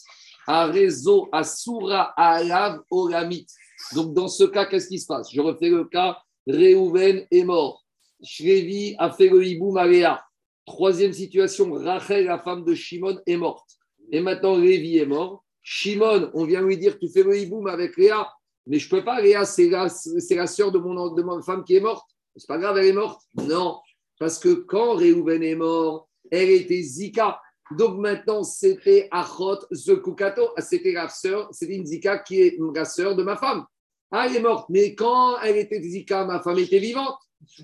Speaker 1: Arezo asura alav olamit. Donc, dans ce cas, qu'est-ce qui se passe? Je refais le cas. Réhouven est mort. Shrevi a fait le hiboum à Léa. Troisième situation, Rachel, la femme de Shimon, est morte. Et maintenant, Lévi est mort. Shimon, on vient lui dire, tu fais le hiboum avec Léa. Mais je peux pas, Léa, c'est la, c'est la sœur de, mon, de ma femme qui est morte. C'est pas grave, elle est morte. Non, parce que quand Réhouven est mort, elle était Zika. Donc maintenant, c'était Achot Zekukato. C'était la sœur, c'était une Zika qui est la sœur de ma femme. Ah, elle est morte. Mais quand elle était Zika, ma femme était vivante.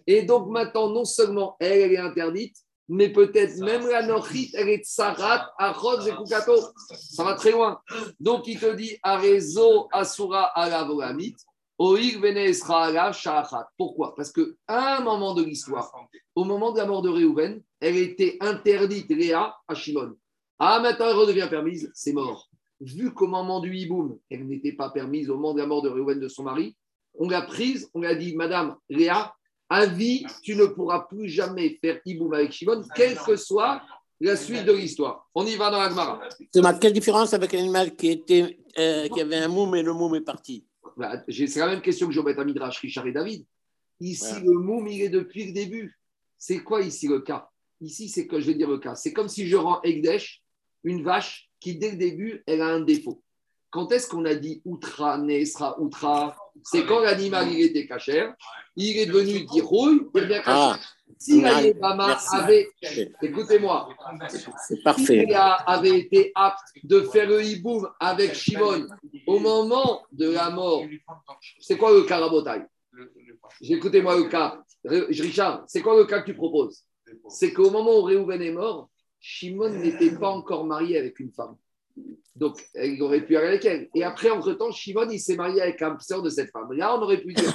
Speaker 1: Et donc maintenant, non seulement elle, elle est interdite, mais peut-être même la Nochit, elle est Tsarat, Achot Zekukato. Ça va très loin. Donc il te dit Arezo Asura Alavolamit. Oig Venesra Alav Sha'achat. Pourquoi? Parce qu'à un moment de l'histoire, au moment de la mort de Réhouven, elle était interdite, Léa, à Shimon. Ah, maintenant elle redevient permise, c'est mort. Vu qu'au moment du hiboum, elle n'était pas permise au moment de la mort de Réhouven de son mari, on l'a prise, on l'a dit, Madame Léa, à vie, tu ne pourras plus jamais faire hiboum avec Shimon, quelle que soit la suite de l'histoire. On y va dans la Gemara.
Speaker 3: Thomas, quelle différence avec l'animal qui, était, euh, qui avait un moum et le moum est parti?
Speaker 1: Bah, C'est la même question que je vais à Midrash, Richard et David. Ici,
Speaker 3: Ouais.
Speaker 1: le moum, il est depuis le début. C'est quoi ici le cas? Ici, c'est que je vais dire le cas? C'est comme si je rends Egdesh une vache qui, dès le début, elle a un défaut. Quand est-ce qu'on a dit outra, nesra, outra? C'est quand l'animal il était cachère, il est devenu dirouille, il devient
Speaker 3: Ah.
Speaker 1: Si la Yébama avait, écoutez-moi,
Speaker 3: c'est
Speaker 1: si
Speaker 3: parfait.
Speaker 1: Avait été apte de faire le hiboum avec Shimon au moment de la mort, c'est quoi le cas Rabotai? Écoutez-moi le cas. Richard, c'est quoi le cas que tu proposes? C'est qu'au moment où Réhouven est mort, Shimon n'était pas encore marié avec une femme. Donc, il aurait pu aller avec elle. Et après, entre-temps, Shimon, il s'est marié avec un sœur de cette femme. Là, on aurait pu dire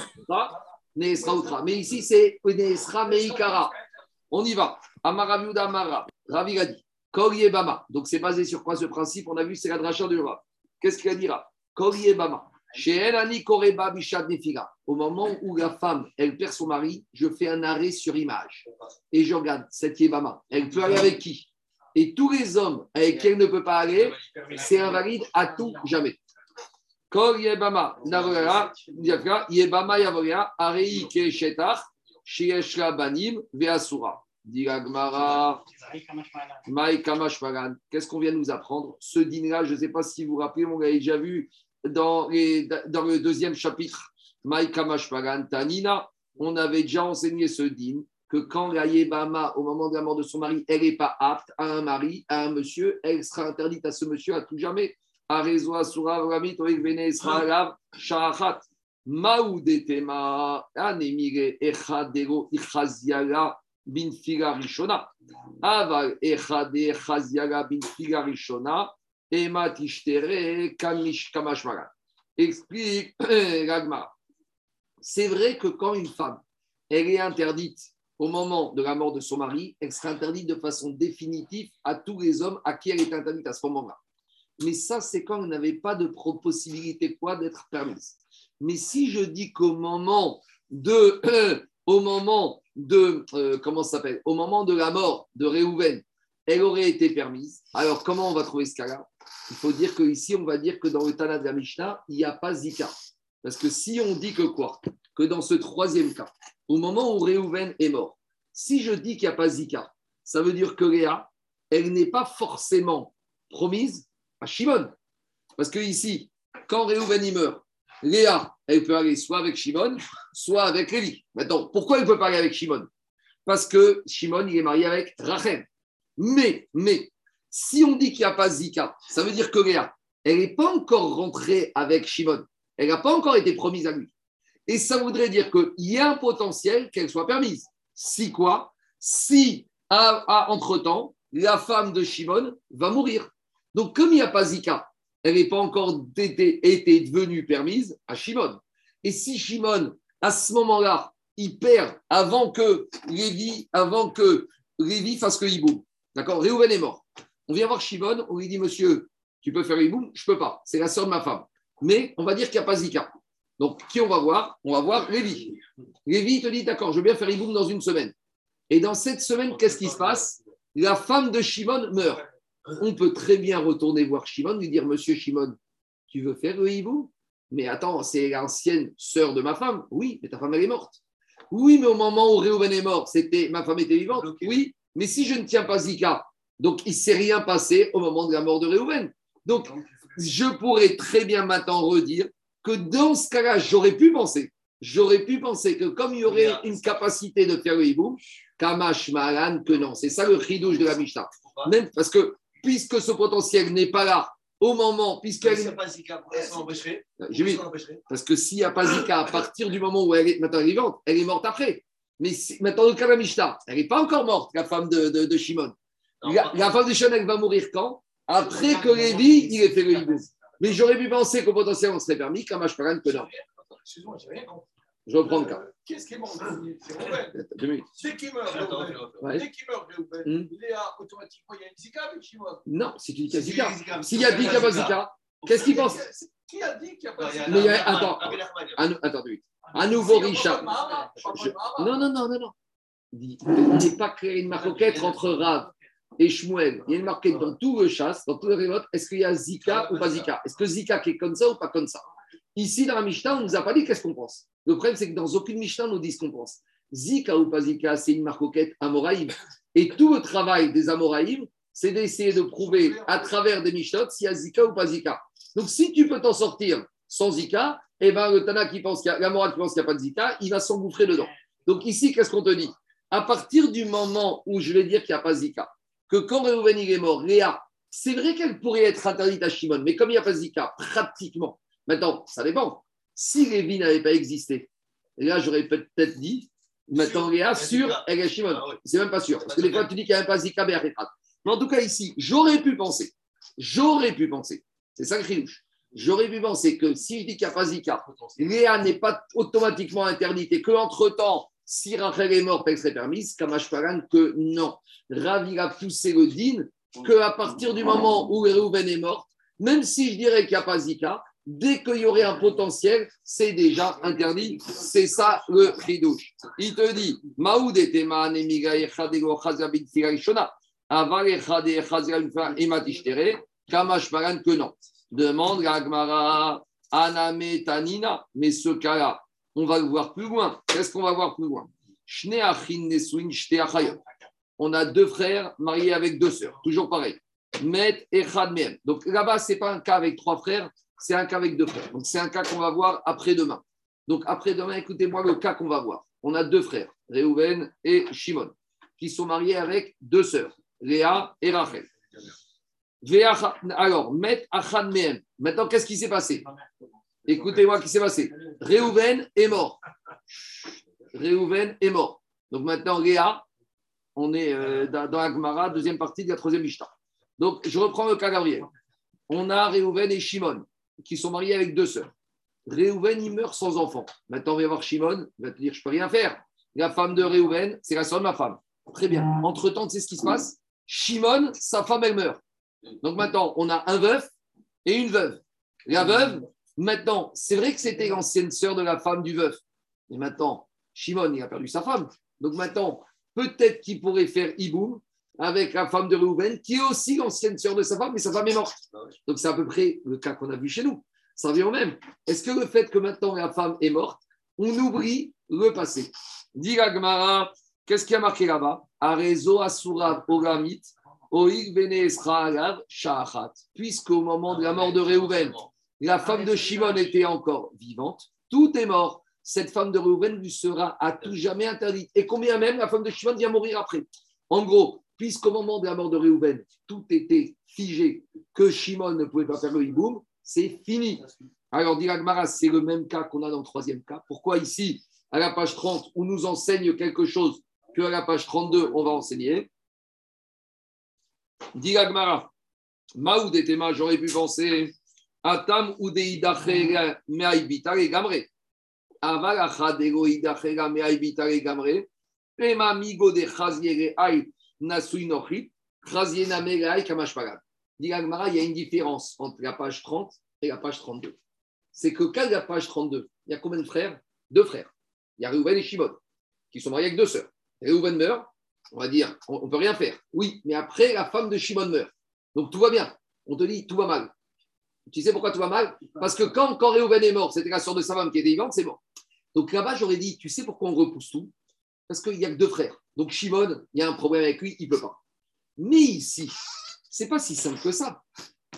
Speaker 1: Neesra Outra. Mais ici, c'est Neesra Meikara. On y va. Amara Viuda Amara. Ravi a dit. Koryebama. Donc, c'est basé sur quoi ce principe? On a vu, c'est la dracha du Rav. Qu'est-ce qu'il a dit là Koryebama. Chez elle, Ani Koreba Bishad Nefila. Au moment où la femme, elle perd son mari, je fais un arrêt sur image. Et je regarde cette Yébama. Elle peut aller avec qui? Et tous les hommes avec qui elle ne peut pas aller, c'est invalide à tout jamais. Kol Yebama, Navorera, Diafra, Yebama Yavorera, Arei Keshetach, Shieshla Banim, Veasura. Dit la Gemara, Maï Kamash Magan. Qu'est-ce qu'on vient nous apprendre Ce dîner-là, je ne sais pas si vous vous rappelez, on l'avait déjà vu dans, les- dans le deuxième chapitre. Maï Kamash Magan, Tanina, on avait déjà enseigné ce dîner que quand la Yébama, au moment de la mort de son mari, elle n'est pas apte à un mari, à un monsieur, elle sera interdite à ce monsieur à tout jamais. Bin Fila Rishona. Aval Echade Echaziala Bin Fila Rishona. Ema Tishtere Kamish Kamashmara. Explique Ragmar. C'est vrai que quand une femme, elle est interdite au moment de la mort de son mari, elle sera interdite de façon définitive à tous les hommes à qui elle est interdite à ce moment-là. Mais ça, c'est quand on n'avait pas de possibilité quoi d'être permise. Mais si je dis qu'au moment de, au moment de, euh, comment s'appelle, au moment de la mort de Réhouven, elle aurait été permise. Alors comment on va trouver ce cas-là? Il faut dire qu'ici, on va dire que dans le Tana de la Mishnah, il n'y a pas Zika. Parce que si on dit que quoi? Que dans ce troisième cas, au moment où Réhouven est mort, si je dis qu'il n'y a pas Zika, ça veut dire que Léa, elle n'est pas forcément promise à Shimon. Parce que ici, quand Réhouven y meurt, Léa, elle peut aller soit avec Shimon, soit avec Lévi. Maintenant, pourquoi elle ne peut pas aller avec Shimon? Parce que Shimon, il est marié avec Rachel. Mais, mais, si on dit qu'il n'y a pas Zika, ça veut dire que Léa, elle n'est pas encore rentrée avec Shimon. Elle n'a pas encore été promise à lui. Et ça voudrait dire qu'il y a un potentiel qu'elle soit permise. Si quoi? Si, à- entre-temps, la femme de Shimon va mourir. Donc, comme il n'y a pas Zika, elle n'est pas encore été, devenue permise à Shimon. Et si Shimon, à ce moment-là, il perd avant que Lévi, avant que fasse le hiboum. D'accord? Réhouven est mort. On vient voir Shimon, on lui dit Monsieur, tu peux faire hiboum Je peux pas. C'est la sœur de ma femme. Mais on va dire qu'il n'y a pas Zika. Donc, qui on va voir? On va voir Lévi. Lévi te dit D'accord, je veux bien faire hiboum dans une semaine. Et dans cette semaine, qu'est-ce qui se passe? La femme de Shimon meurt. On peut très bien retourner voir Shimon, lui dire Monsieur Shimon, tu veux faire le Mais attends, c'est l'ancienne sœur de ma femme. Oui, mais ta femme, elle est morte. Oui, mais au moment où Réhouven est mort, c'était ma femme était vivante. Oui, mais si je ne tiens pas Zika, donc il ne s'est rien passé au moment de la mort de Réhouven. Donc, je pourrais très bien maintenant redire que dans ce cas-là, j'aurais pu penser, j'aurais pu penser que comme il y aurait une capacité de faire le hibou, Kamash Malan, que non. C'est ça le chidouche de la Mishnah. Même parce que puisque ce potentiel n'est pas là au moment, puisqu'elle
Speaker 4: S'il n'y a pas Zika, pourquoi ça l'empêcherait l'empêcherait
Speaker 1: parce que s'il n'y a pas Zika, à partir du moment où elle est maintenant elle est vivante, elle est morte après. Mais si- maintenant, le cas de la Mishnah, elle n'est pas encore morte, la femme de, de, de Shimon. La, la femme de Shimon, elle va mourir quand? Après que Lévi, il ait fait le hibou. Mais j'aurais pu penser qu'au potentiel, on serait permis, Kamash Paran, que non.
Speaker 2: Excuse-moi, j'ai rien compris.
Speaker 1: Je reprends le cas.
Speaker 2: Qu'est-ce qui est mort C'est Réhouven.
Speaker 1: Deux minutes.
Speaker 2: Dès qu'il meurt, dès qu'il meurt, Réhouven,
Speaker 1: Hmm.
Speaker 2: Léa, automatiquement, il y a une Zika avec Shimon.
Speaker 1: Non, a
Speaker 4: Si
Speaker 1: Zika.
Speaker 4: il y a Zika,
Speaker 1: S'il y a dit qu'il n'y a pas Zika, qu'est-ce qu'il pense?
Speaker 2: Qui a dit qu'il n'y a pas
Speaker 4: il
Speaker 2: Zika?
Speaker 1: Mais il
Speaker 4: Nachman,
Speaker 1: attends.
Speaker 4: Rabbi Nachman, il y a-
Speaker 1: Un, attends, deux minutes. Un nouveau Richard. Non, non, non, non, non. On n'est pas créé une marquette entre Rav et Shmuel. Il une marquette dans tout le chasse, dans tout le remote. Est-ce qu'il y a Zika ou pas Zika? Est-ce que Zika qui est comme ça ou pas comme ça? Ici, dans la Mishnah, on ne nous a pas dit qu'est-ce qu'on pense. Le problème, c'est que dans aucune Mishnah, on nous dit ce qu'on pense. Zika ou pas Zika, c'est une marquette Amoraïm. Et tout le travail des Amoraïm, c'est d'essayer de prouver à travers des Mishnot s'il y a Zika ou pas Zika. Donc, si tu peux t'en sortir sans Zika, eh ben, le Tana qui pense qu'il y a, l'Amora qui pense qu'il n'y a pas de Zika, il va s'engouffrer dedans. Donc, ici, qu'est-ce qu'on te dit? À partir du moment où je vais dire qu'il n'y a pas Zika, que quand Reuven est mort, Léa, c'est vrai qu'elle pourrait être interdite à Shimon, mais comme il n'y a pas Zika, pratiquement. Maintenant, ça dépend. Si Lévi n'avait pas existé, là, j'aurais peut-être dit, maintenant Léa, sûr, elle est Shimon.
Speaker 4: Ah oui.
Speaker 1: C'est même pas sûr. Parce que des fois, tu dis qu'il n'y a pas Zika, mais Mais en tout cas, ici, j'aurais pu penser, j'aurais pu penser, c'est ça le j'aurais pu penser que si je dis qu'il n'y a pas Zika, Léa n'est pas automatiquement interdite et qu'entre-temps, si Rachel est morte, elle serait permise, Kamash Paran, que non. Rav, il a poussé le din qu'à partir du moment où Réhouven est morte, même si je dirais qu'il n'y a pas Zika, Dès qu'il y aurait un potentiel, c'est déjà interdit. C'est ça le chidouche. Il te dit, Maoud echazal ematishtere. Kamash paran que non. Demande Agmara, Aname Tanina. Mais ce cas-là, on va le voir plus loin. Qu'est-ce qu'on va voir plus loin? On a deux frères mariés avec deux sœurs. Toujours pareil. Met echad mehem. Donc là-bas, ce n'est pas un cas avec trois frères, c'est un cas avec deux frères. Donc c'est un cas qu'on va voir après-demain. Donc après-demain, écoutez-moi le cas qu'on va voir. On a deux frères, Réhouven et Shimon, qui sont mariés avec deux sœurs, Léa et Rachel. Alors, Met. Maintenant, qu'est-ce qui s'est passé? Écoutez-moi, qui s'est passé. Réhouven est mort. Réhouven est mort. Donc maintenant, Léa, on est euh, dans Gemara, deuxième partie de la troisième Mishnah. Donc, je reprends le cas Gabriel. On a Réhouven et Shimon, qui sont mariés avec deux sœurs. Réhouven, il meurt sans enfant. Maintenant, on va voir Shimon, il va te dire, je ne peux rien faire. La femme de Réhouven, c'est la sœur de ma femme. Très bien. Entre-temps, tu sais ce qui se passe? Shimon, sa femme, elle meurt. Donc maintenant, on a un veuf et une veuve. La veuve, maintenant, c'est vrai que c'était l'ancienne sœur de la femme du veuf. Mais maintenant, Shimon, il a perdu sa femme. Donc maintenant, peut-être qu'il pourrait faire Iboum avec la femme de Réhouven, qui est aussi l'ancienne sœur de sa femme, mais sa femme est morte. Donc c'est à peu près le cas qu'on a vu chez nous. Ça revient au même. Est-ce que le fait que maintenant la femme est morte, on oublie le passé? Dit qu'est-ce qui a marqué là-bas? Arezo Asura Ogamit, Oig Bene. Puisqu'au moment de la mort de Réhouven, la femme de Shimon était encore vivante, tout est mort. Cette femme de Réhouven lui sera à tout jamais interdite. Et combien même la femme de Shimon vient mourir après En gros, puisqu'au moment de la mort de Réhouven, tout était figé, que Shimon ne pouvait pas faire le hiboum, c'est fini. Alors, dit c'est le même cas qu'on a dans le troisième cas. Pourquoi ici, à la page 30, on nous enseigne quelque chose qu'à la page 32, on va enseigner Dit Maoud et Tema, j'aurais pu penser, Atam Gamre. Gamre. Pema Migo de Chaziere Nochi. Chaziena il y a une différence entre la page 30 et la page 32. C'est que quand la page 32, il y a combien de frères? Deux frères. Il y a Réhouven et Shimon, qui sont mariés avec deux sœurs. Réhouven meurt, on va dire, on ne peut rien faire. Oui, mais après, la femme de Shimon meurt. Donc tout va bien. On te dit, tout va mal. Tu sais pourquoi tout va mal? Parce que quand, quand est mort, c'était la sœur de sa femme qui était vivante, c'est mort. Donc là-bas, j'aurais dit, tu sais pourquoi on repousse tout? Parce qu'il n'y a que deux frères. Donc Shimon, il y a un problème avec lui, il ne peut pas. Mais ici, c'est pas si simple que ça.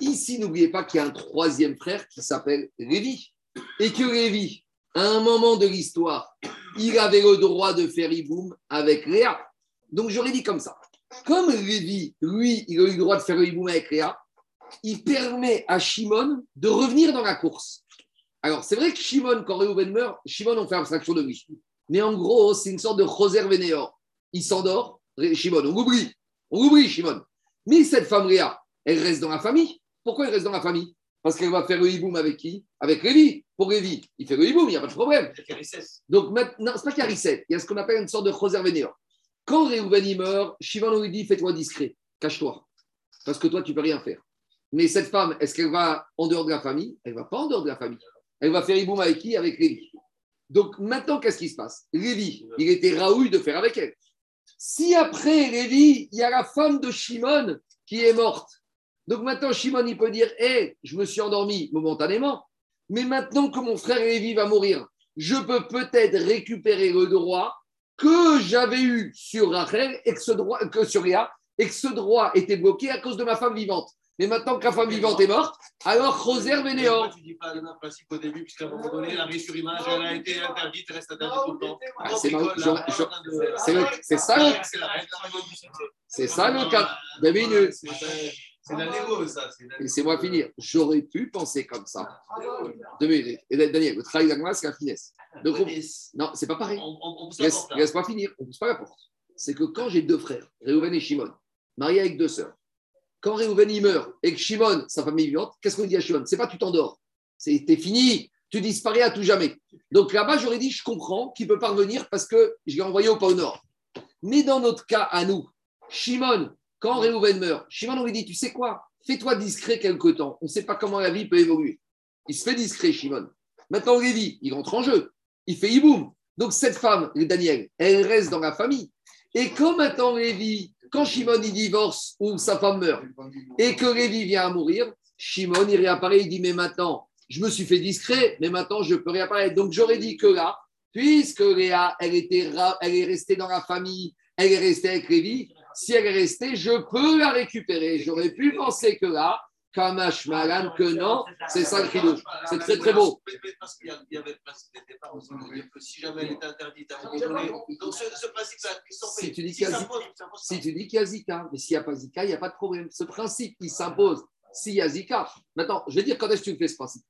Speaker 1: Ici, n'oubliez pas qu'il y a un troisième frère qui s'appelle Lévi. Et que Lévi, à un moment de l'histoire, il avait le droit de faire Iboum avec Léa. Donc j'aurais dit comme ça. Comme Lévi, lui, il a eu le droit de faire Iboum avec Léa, il permet à Shimon de revenir dans la course. Alors, c'est vrai que Shimon, quand Réhouven meurt, Shimon, on fait abstraction de lui. Mais en gros, c'est une sorte de Roser Vénéor. Il s'endort, Shimon, on oublie. On oublie Shimon. Mais cette femme Léa, elle reste dans la famille. Pourquoi elle reste dans la famille? Parce qu'elle va faire le hiboum avec qui? Avec Lévi. Pour Lévi, il fait le hiboum, il n'y a pas de problème. Donc maintenant, c'est pas qu'il y a reset, il y a ce qu'on appelle une sorte de Roser Vénéor. Quand Réhouven il meurt, Shimon lui dit fais-toi discret, cache-toi. Parce que toi, tu peux rien faire. Mais cette femme, est-ce qu'elle va en dehors de la famille? Elle va pas en dehors de la famille. Elle va faire hiboum avec qui? Avec Lévi. Donc maintenant, qu'est-ce qui se passe? Lévi, il était raoui de faire avec elle. Si après Lévi, il y a la femme de Shimon qui est morte, donc maintenant Shimon, il peut dire Hé, je me suis endormi momentanément, mais maintenant que mon frère Lévi va mourir, je peux peut-être récupérer le droit que j'avais eu sur Rachel et que, droit, que sur et que ce droit était bloqué à cause de ma femme vivante. Mais maintenant que la femme vivante est morte, alors Roser Vénéor.
Speaker 4: Tu dis pas le même principe au début, puisqu'à un moment donné, la sur image, elle a été interdite, elle reste interdite tout le temps.
Speaker 1: Ah, c'est ça, le-
Speaker 4: C'est
Speaker 1: ça le cas. Deux minutes.
Speaker 4: C'est la négo, ça. négo.
Speaker 1: Laissez-moi finir. J'aurais pu penser comme ça. Deux minutes. Et Daniel, le travail d'Agma, c'est la finesse. Donc, on- Non, c'est pas pareil. Laisse-moi finir. On ne pousse pas la porte. C'est que quand j'ai deux frères, Réhouven et Shimon, mariés avec deux sœurs, quand Réhouven il meurt et que Shimon, sa famille vivante, qu'est-ce qu'on dit à Shimon? C'est pas tu t'endors. C'est fini. Tu disparais à tout jamais. Donc là-bas, j'aurais dit, je comprends qu'il peut pas revenir parce que je l'ai envoyé au pôle Nord. Mais dans notre cas, à nous, Shimon, quand Réhouven meurt, Shimon, on lui dit, tu sais quoi? Fais-toi discret quelque temps. On ne sait pas comment la vie peut évoluer. Il se fait discret, Shimon. Maintenant, Lévi, il rentre en jeu. Il fait hiboum. Donc, cette femme, Daniel, elle reste dans la famille. Et quand maintenant Lévi, quand Shimon il divorce ou sa femme meurt, et que Lévi vient à mourir, Shimon il réapparaît, il dit Mais maintenant, je me suis fait discret, mais maintenant je peux réapparaître. Donc, j'aurais dit que là, puisque Léa, elle, était, elle est restée dans la famille, elle est restée avec Lévi, si elle est restée, je peux la récupérer. J'aurais pu penser que là, Kamash Malan, que non, c'est ça le chidouche. C'est très très beau.
Speaker 4: Mais- mais Parce qu'il y a- il y avait le principe des départs aussi, de dire que si jamais elle est interdite à un moment donné, donc ce, principe-là, sont
Speaker 1: Si tu dis qu'il y a
Speaker 4: ça
Speaker 1: Zika-
Speaker 4: pose, ça pose
Speaker 1: Si
Speaker 4: pas.
Speaker 1: tu dis qu'il y a Zika, mais s'il n'y a pas Zika, il n'y a pas de problème. Ce principe, il s'impose s'il y a Zika. Maintenant, je vais dire quand est-ce que tu fais ce principe?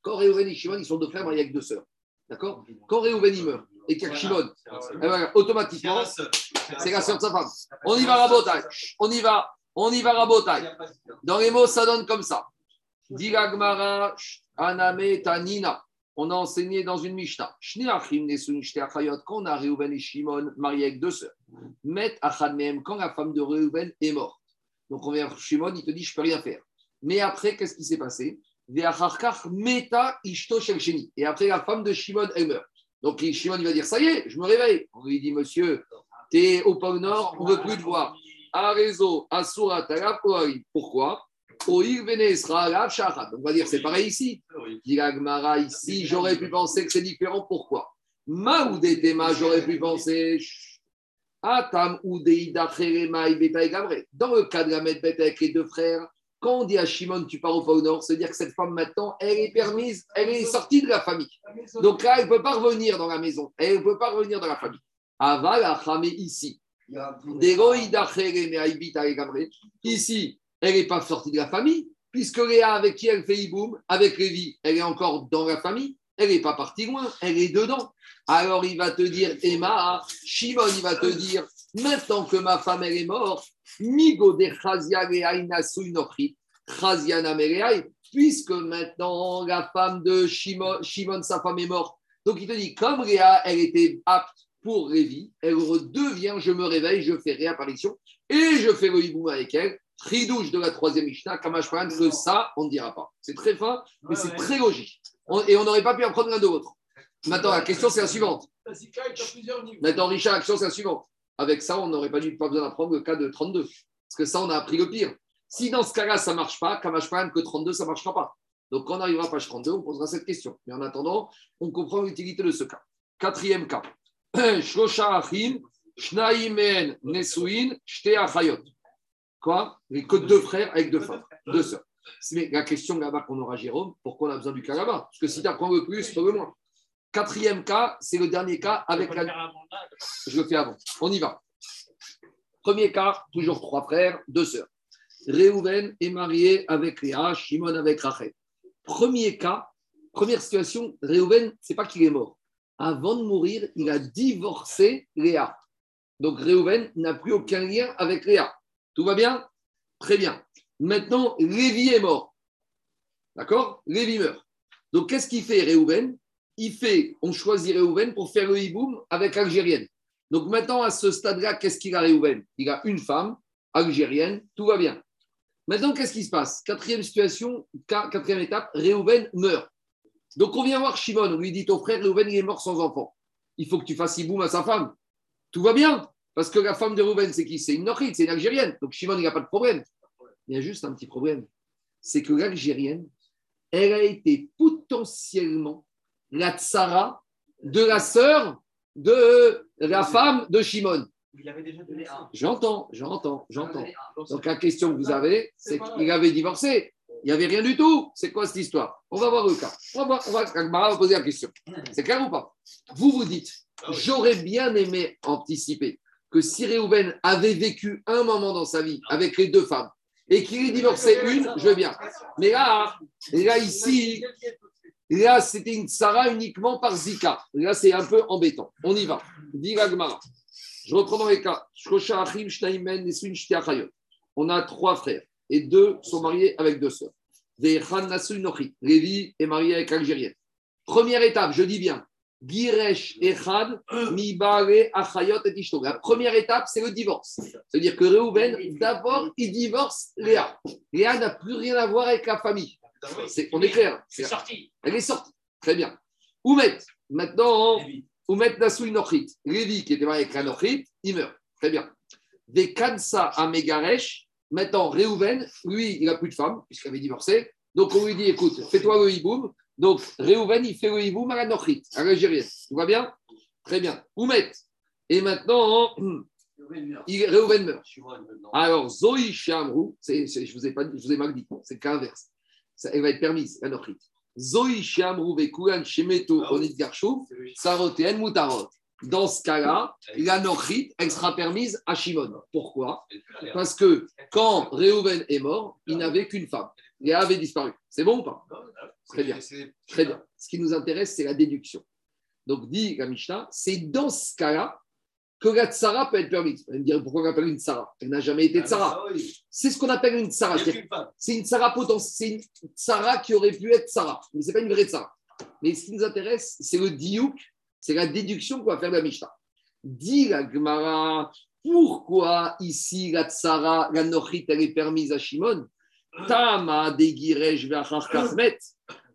Speaker 1: Quand Réhouven et Shimon, ils sont deux frères mariés avec deux sœurs. D'accord? Quand Réhouven, il meurt et qu'il y a Shimon, eh ben, automatiquement, c'est la sœur de sa femme. On y va, Rabotai. On y va. On y va, Rabotai. Dans les mots, ça donne comme ça. Aname, Tanina. On a enseigné dans une Mishnah. Quand on a Réhouven et Shimon mariés avec deux sœurs. Met. Quand la femme de Réhouven est morte. Donc on vient voir Shimon, il te dit je peux rien faire. Mais après, qu'est-ce qui s'est passé? Meta ishto. Et après, la femme de Shimon, elle meurt. Donc Shimon, il va dire ça y est, je me réveille. On lui dit monsieur, tu es au pôle Nord, on ne veut plus te voir. La Poari. Pourquoi? Shachat. On va dire c'est pareil ici. Dit la Gemara, ici, j'aurais pu penser que c'est différent. Pourquoi? Maoudetema, j'aurais pu penser. Atam. Dans le cas de la Medbet avec les deux frères, quand on dit à Shimon, tu pars au pôle Nord, c'est-à-dire que cette femme maintenant, elle est permise, elle est sortie de la famille. Donc là, elle ne peut pas revenir dans la maison. Elle ne peut pas revenir dans la famille. Aval ici. Ici, elle n'est pas sortie de la famille, puisque Léa, avec qui elle fait Iboum, avec Lévi, elle est encore dans la famille, elle n'est pas partie loin, elle est dedans. Alors il va te dire, Emma, Shimon, il va te dire, maintenant que ma femme, elle est morte, Migo de Chazia puisque maintenant la femme de Shimon, Shimon, sa femme est morte. Donc il te dit, comme Léa, elle était apte pour Lévi, elle redevient, je me réveille, je fais réapparition, et je fais le hiboum avec elle. Tridouche de la troisième Mishnah, Kamashparan, que ça, on ne dira pas. C'est très fin, mais c'est très logique. On- et on n'aurait pas pu en prendre l'un de l'autre. Maintenant, la question, c'est la suivante. Maintenant, Richard, la question, c'est la suivante. Avec ça, on n'aurait pas, dû, pas besoin d'apprendre le cas de 32. Parce que ça, on a appris le pire. Si dans ce cas-là, ça ne marche pas, Kamashparan, que 32, ça ne marchera pas. Donc, quand on arrivera à page 32, on posera cette question. Mais en attendant, on comprend l'utilité de ce cas. Quatrième cas. Nesuin, Achayot. Quoi? Les que deux frères avec deux femmes, deux sœurs. Mais la question là-bas qu'on aura, Jérôme, pourquoi on a besoin du cas là-bas? Parce que si tu apprends le plus, pas le moins. Quatrième cas, c'est le dernier cas avec la. Je le fais avant. On y va. Premier cas, toujours trois frères, deux sœurs. Réhouven est marié avec Léa, Shimon avec Rachel. Premier cas, première situation, Réhouven, c'est pas qu'il est mort. Avant de mourir, il a divorcé Léa. Donc Réhouven n'a plus aucun lien avec Léa. Tout va bien? Très bien. Maintenant, Lévi est mort. D'accord? Lévi meurt. Donc qu'est-ce qu'il fait Réhouven? Il fait, on choisit Réhouven pour faire le hiboum avec l'Algérienne. Donc maintenant, à ce stade-là, qu'est-ce qu'il a Réhouven? Il a une femme algérienne, tout va bien. Maintenant, qu'est-ce qui se passe? Quatrième situation, qua- quatrième étape, Réhouven meurt. Donc on vient voir Shimon, on lui dit ton frère Réhouven, il est mort sans enfant. Il faut que tu fasses hiboum à sa femme. Tout va bien, parce que la femme de Réhouven, c'est qui? C'est une Nochide, c'est une Algérienne. Donc Shimon, il n'a pas de problème. Il y a juste un petit problème. C'est que l'Algérienne, elle a été potentiellement la tsara de la sœur de la femme de Shimon.
Speaker 6: Il avait déjà donné un.
Speaker 1: J'entends, j'entends, j'entends. Donc la question que vous avez, c'est qu'il avait divorcé. Il n'y avait rien du tout. C'est quoi cette histoire? On va voir le cas. On va, voir- on va, Agmara va poser la question. C'est clair ou pas? Vous vous dites, j'aurais bien aimé anticiper que si Réhouven avait vécu un moment dans sa vie avec les deux femmes et qu'il ait divorcé une, je veux bien. Mais là, là ici, là c'était une Sarah uniquement par Zika. Là c'est un peu embêtant. On y va. Dit Agmara. Je reprends dans les cas. On a trois frères et deux sont mariés avec deux sœurs. Lévi est marié avec l'Algérienne. Première étape, je dis bien. Giresh Echad, Mibare Achayot et Ishto. La première étape, c'est le divorce. C'est-à-dire que Reuven, d'abord, il divorce Léa. Léa n'a plus rien à voir avec la famille. On est clair.
Speaker 6: C'est sorti.
Speaker 1: Elle est sortie. Très bien. Oumet, maintenant, Oumet Nasoui Nochit. Lévi, qui était marié avec la Nochit, il meurt. Très bien. Des Kansa à Megaresh. Maintenant, Réhouven, lui, il n'a plus de femme, puisqu'il avait divorcé. Donc, on lui dit écoute, fais-toi le hiboum. Donc, Réhouven, il fait le hiboum à la Nochit, à l'Algérienne. Tout va bien? Très bien. Oumet. Et maintenant, il, Réhouven meurt. Alors, Zoï Shamrou, je vous ai pas dit- je vous ai mal dit, c'est qu'inverse. Ça, elle va être permise, la Nochit. Zoï Shamrou Vekulan Shemeto
Speaker 5: Ah.
Speaker 1: Onit Garchou, Sarotéen Moutarot. Dans ce cas-là, la Nochit, elle sera permise à Shimon. Pourquoi Parce que quand Réhouven est mort, il n'avait qu'une femme. Léa avait disparu. C'est bon ou pas Très bien. Très bien. Ce qui nous intéresse, c'est la déduction. Donc, dit la Mishnah, c'est dans ce cas-là que la tsara peut être permise. Vous allez me dire pourquoi on appelle une tsara? Elle n'a jamais été tsara. C'est ce qu'on appelle une tsara. C'est- C'est une tsara potentielle. C'est une tsara qui aurait pu être tsara. Mais ce n'est pas une vraie tsara. Mais ce qui nous intéresse, c'est le diouk, c'est la déduction qu'on va faire de la Mishnah. Dit la Gemara, pourquoi ici la tsara, la nochit, elle est permise à Shimon? Tama de giresh kachmet,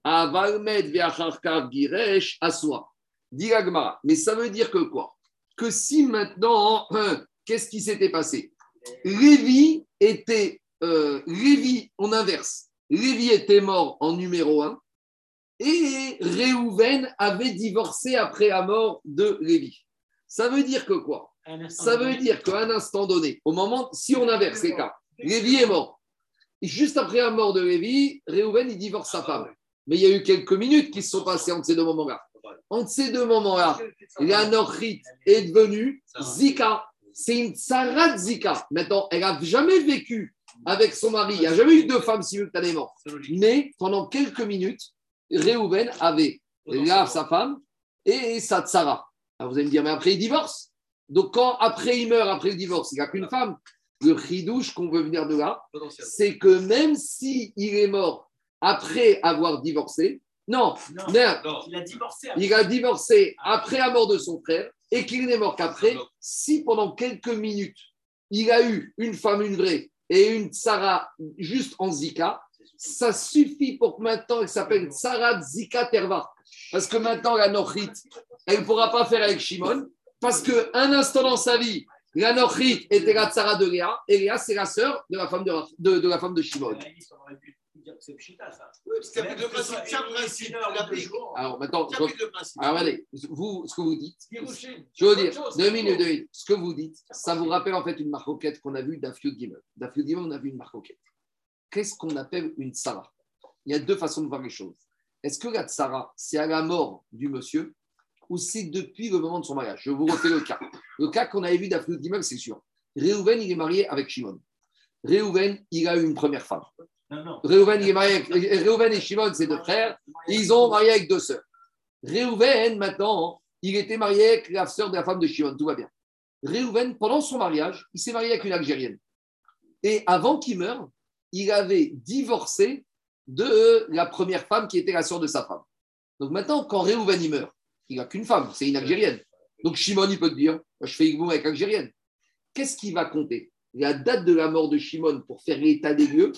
Speaker 1: avalmet ve'achar kach giresh aswa. Dit la Gemara. Mais ça veut dire que quoi? Que si maintenant, hein, qu'est-ce qui s'était passé? Lévi était, euh, Lévi, on inverse. Lévi était mort en numéro 1 et Réhouven avait divorcé après la mort de Lévi. Ça veut dire que quoi? Ça veut
Speaker 6: donné.
Speaker 1: dire qu'à un instant donné, au moment, si on inverse les cas, Lévi est mort. Et juste après la mort de Lévi, Réhouven, il divorce sa femme. Mais il y a eu quelques minutes qui se sont passées entre ces deux moments-là. Entre ces deux moments-là, la Nochrit est devenue Zika. C'est une Sarah Zika. Maintenant, elle n'a jamais vécu avec son mari. Il n'y a jamais eu deux femmes simultanément. Mais pendant quelques minutes, Réhouven avait là sa femme et sa tsara. Alors vous allez me dire, mais après il divorce. Donc quand après il meurt, après le divorce, il n'y a qu'une femme. Le chidouche qu'on veut venir de là, c'est que même si il est mort après avoir divorcé, non,
Speaker 6: Non,
Speaker 1: non,
Speaker 6: il a divorcé.
Speaker 1: il a divorcé après la mort de son frère et qu'il n'est mort qu'après, si pendant quelques minutes, il a eu une femme, une vraie, et une Sarah juste en Zika, ça suffit pour que maintenant elle s'appelle Sarah Zika Terva. Parce que maintenant, la Nochrit, elle ne pourra pas faire avec Shimon, parce qu'un instant dans sa vie, la Nochrit était la Sarah de Léa, et Léa, c'est la sœur de la femme de, de, de la femme de Shimon.
Speaker 6: C'est ça.
Speaker 5: Oui, le principe. Principe.
Speaker 1: Alors maintenant, alors, allez, vous, ce que vous dites. Je veux dire, deux minutes, deux minutes. Ce que vous dites, ça vous rappelle en fait une marcoquette qu'on a vue d'Afiud Gimel. D'Afiud Gimel, on a vu une marcoquette. Qu'est-ce qu'on appelle une tsara? Il y a deux façons de voir les choses. Est-ce que la tsara, c'est à la mort du monsieur ou c'est depuis le moment de son mariage? Je vous refais le cas. Le cas qu'on avait vu d'Afiud Gimel, c'est sûr. Réhouven, il est marié avec Shimon. Réhouven, il a eu une première femme. Réhouven, il est marié avec... Réhouven et Shimon, c'est deux frères. Ils ont marié avec deux sœurs. Réhouven, maintenant, il était marié avec la sœur de la femme de Shimon, tout va bien. Réhouven, pendant son mariage, il s'est marié avec une Algérienne. Et avant qu'il meure, il avait divorcé de la première femme qui était la sœur de sa femme. Donc maintenant, quand Réhouven meurt, il n'a qu'une femme, c'est une Algérienne. Donc Shimon, il peut te dire, je fais Igboum avec Algérienne. Qu'est-ce qui va compter? La date de la mort de Shimon pour faire l'état des lieux,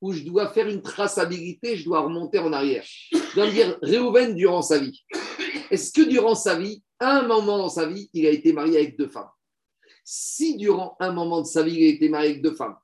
Speaker 1: où je dois faire une traçabilité, je dois remonter en arrière. Je dois me dire, Réhouven, durant sa vie, est-ce que durant sa vie, un moment dans sa vie, il a été marié avec deux femmes? Si durant un moment de sa vie, il a été marié avec deux femmes,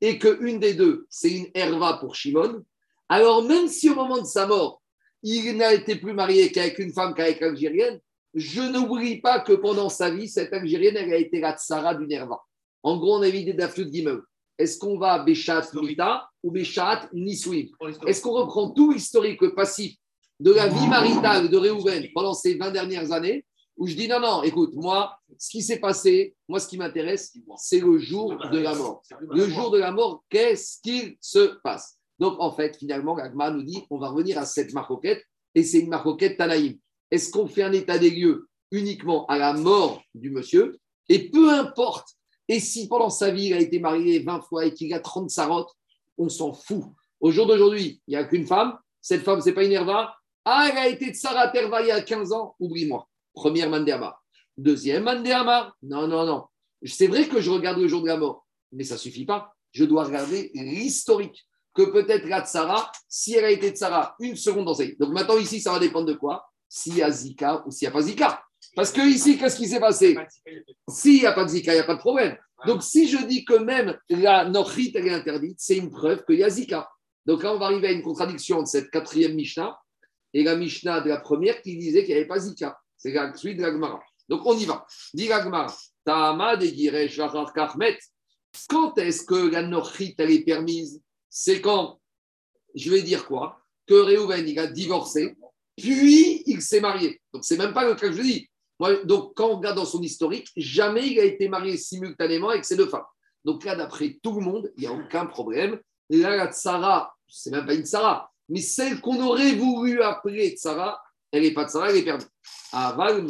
Speaker 1: et qu'une des deux, c'est une herva pour Shimon, alors même si au moment de sa mort, il n'a été plus marié qu'avec une femme qu'avec l'Algérienne, je n'oublie pas que pendant sa vie, cette Algérienne, elle a été la tsara d'une herva. En gros, on a vidé d'Aflut Gimel. Est-ce qu'on va à Béchat Mita ou Béchat Nisouim Est-ce qu'on reprend tout l'historique passif de la vie maritale de Réhouven pendant ces 20 dernières années où je dis non, non, écoute, moi, ce qui s'est passé, moi, ce qui m'intéresse, c'est le jour de la mort. Le jour de la mort, qu'est-ce qu'il se passe? Donc, en fait, finalement, Gagma nous dit on va revenir à cette marcoquette et c'est une marcoquette Tanaïm. Est-ce qu'on fait un état des lieux uniquement à la mort du monsieur? Et peu importe, et si pendant sa vie, il a été marié 20 fois et qu'il a 30 sarotes, on s'en fout. Au jour d'aujourd'hui, il n'y a qu'une femme. Cette femme, c'est pas une herva. Ah, elle a été de Sarah Terva il y a 15 ans. Oublie-moi. Première Mandéama. Deuxième Mandéama. Non, non, non. C'est vrai que je regarde le jour de la mort, mais ça suffit pas. Je dois regarder l'historique. que peut-être la tsara, si elle a été tsara une seconde dans. Donc maintenant, ici, ça va dépendre de quoi? S'il y a Zika ou s'il n'y a pas Zika. Parce que ici, qu'est-ce qui s'est passé? S'il n'y a pas de Zika, il n'y a pas de problème. Donc si je dis que même la Nochit, elle est interdite, c'est une preuve qu'il y a Zika. Donc là, on va arriver à une contradiction de cette quatrième Mishnah et la Mishnah de la première qui disait qu'il n'y avait pas Zika. C'est la suite de la Gemara. Donc on y va. Dit la Gemara, Tahama de Giresh Karmet. Quand est-ce que la Nochit, elle est permise? C'est quand, je vais dire quoi Que Reuven, il a divorcé, puis il s'est marié. Donc c'est même pas le cas que je dis. Moi, donc quand on regarde dans son historique, jamais il a été marié simultanément avec ces deux femmes. Donc là, d'après tout le monde, il n'y a aucun problème. Là, la Tsara, c'est même pas une Tsara, mais celle qu'on aurait voulu appeler Tsara, elle n'est pas Tsara, elle est perdue. Aval,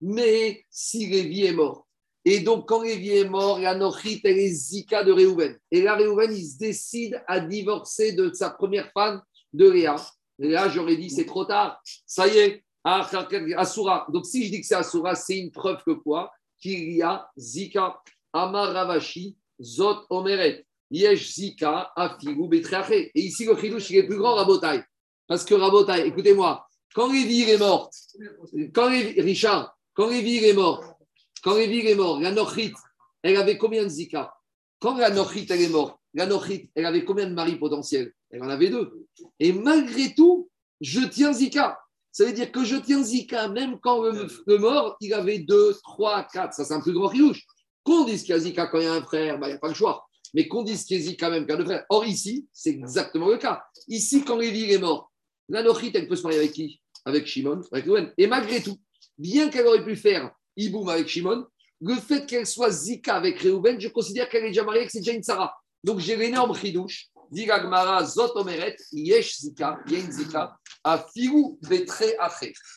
Speaker 1: mais si Lévi est mort, et donc quand Lévi est mort, la Nochit, elle est Zika de Réhouven. Et là, Réhouven, il se décide à divorcer de sa première femme, de Léa. Là, j'aurais dit, c'est trop tard. Ça y est, Asura. Donc, si je dis que c'est Asura, c'est une preuve que quoi? Qu'il y a Zika, Amar Ravashi, Zot Omeret. Yesh Zika, Afigu Betreache. Et ici, le chidouche, il est plus grand, Rabotai. Parce que Rabotai, écoutez-moi, quand Lévi est mort, quand Lévi, Richard, quand Lévi est mort, quand Lévi est mort, la Nochit, elle avait combien de Zika? Quand la Nochit, elle est morte, la Nochit, elle avait combien de maris potentiels? Elle en avait deux. Et malgré tout, je tiens Zika. Ça veut dire que je tiens Zika, même quand le, mort, il avait deux, trois, quatre. Ça, c'est un plus grand riouche. Qu'on dise qu'il y a Zika quand il y a un frère, bah, il n'y a pas le choix. Mais qu'on dise qu'il y a Zika même quand il y a deux frères. Or, ici, c'est exactement le cas. Ici, quand Lévi est mort, la Nochit, elle peut se marier avec qui? Avec Shimon, avec. Et malgré tout, bien qu'elle aurait pu faire Iboum avec Shimon, le fait qu'elle soit Zika avec Reuven, je considère qu'elle est déjà mariée, que c'est déjà une Sarah. Donc j'ai l'énorme chidouche. Dit Gagmara, Zot Omeret, Yesh Zika, il y a une Zika, à Fiou Betre.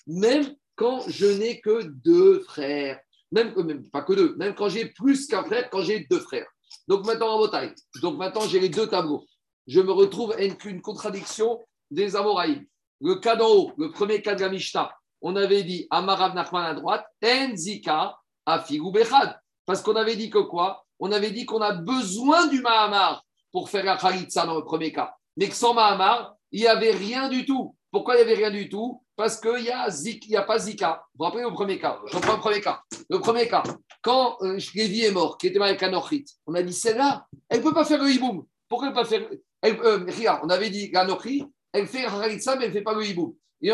Speaker 1: Même quand je n'ai que deux frères, même, même pas que deux, même quand j'ai plus qu'un frère, quand j'ai deux frères. Donc maintenant en bataille. Donc maintenant j'ai les deux tableaux. Je me retrouve avec une contradiction des Amoraïm. Le cas d'en haut, le premier cas de la Mishnah, on avait dit Amarav Nachman à droite, Enzika à Figou Bechad. Parce qu'on avait dit que quoi? On avait dit qu'on a besoin du Mahamar pour faire la Khalitsa dans le premier cas. Mais que sans Mahamar, il n'y avait rien du tout. Pourquoi il n'y avait rien du tout? Parce qu'il n'y a, a pas Zika. Vous vous rappelez le premier cas? Je reprends le premier cas. Le premier cas, quand euh, est mort, qui était marié avec Anochit, on a dit celle-là, elle ne peut pas faire le hiboum. Pourquoi ne pas faire elle, euh, on avait dit qu'Anochit, elle fait Khalitsa, mais elle ne fait pas le hiboum. Et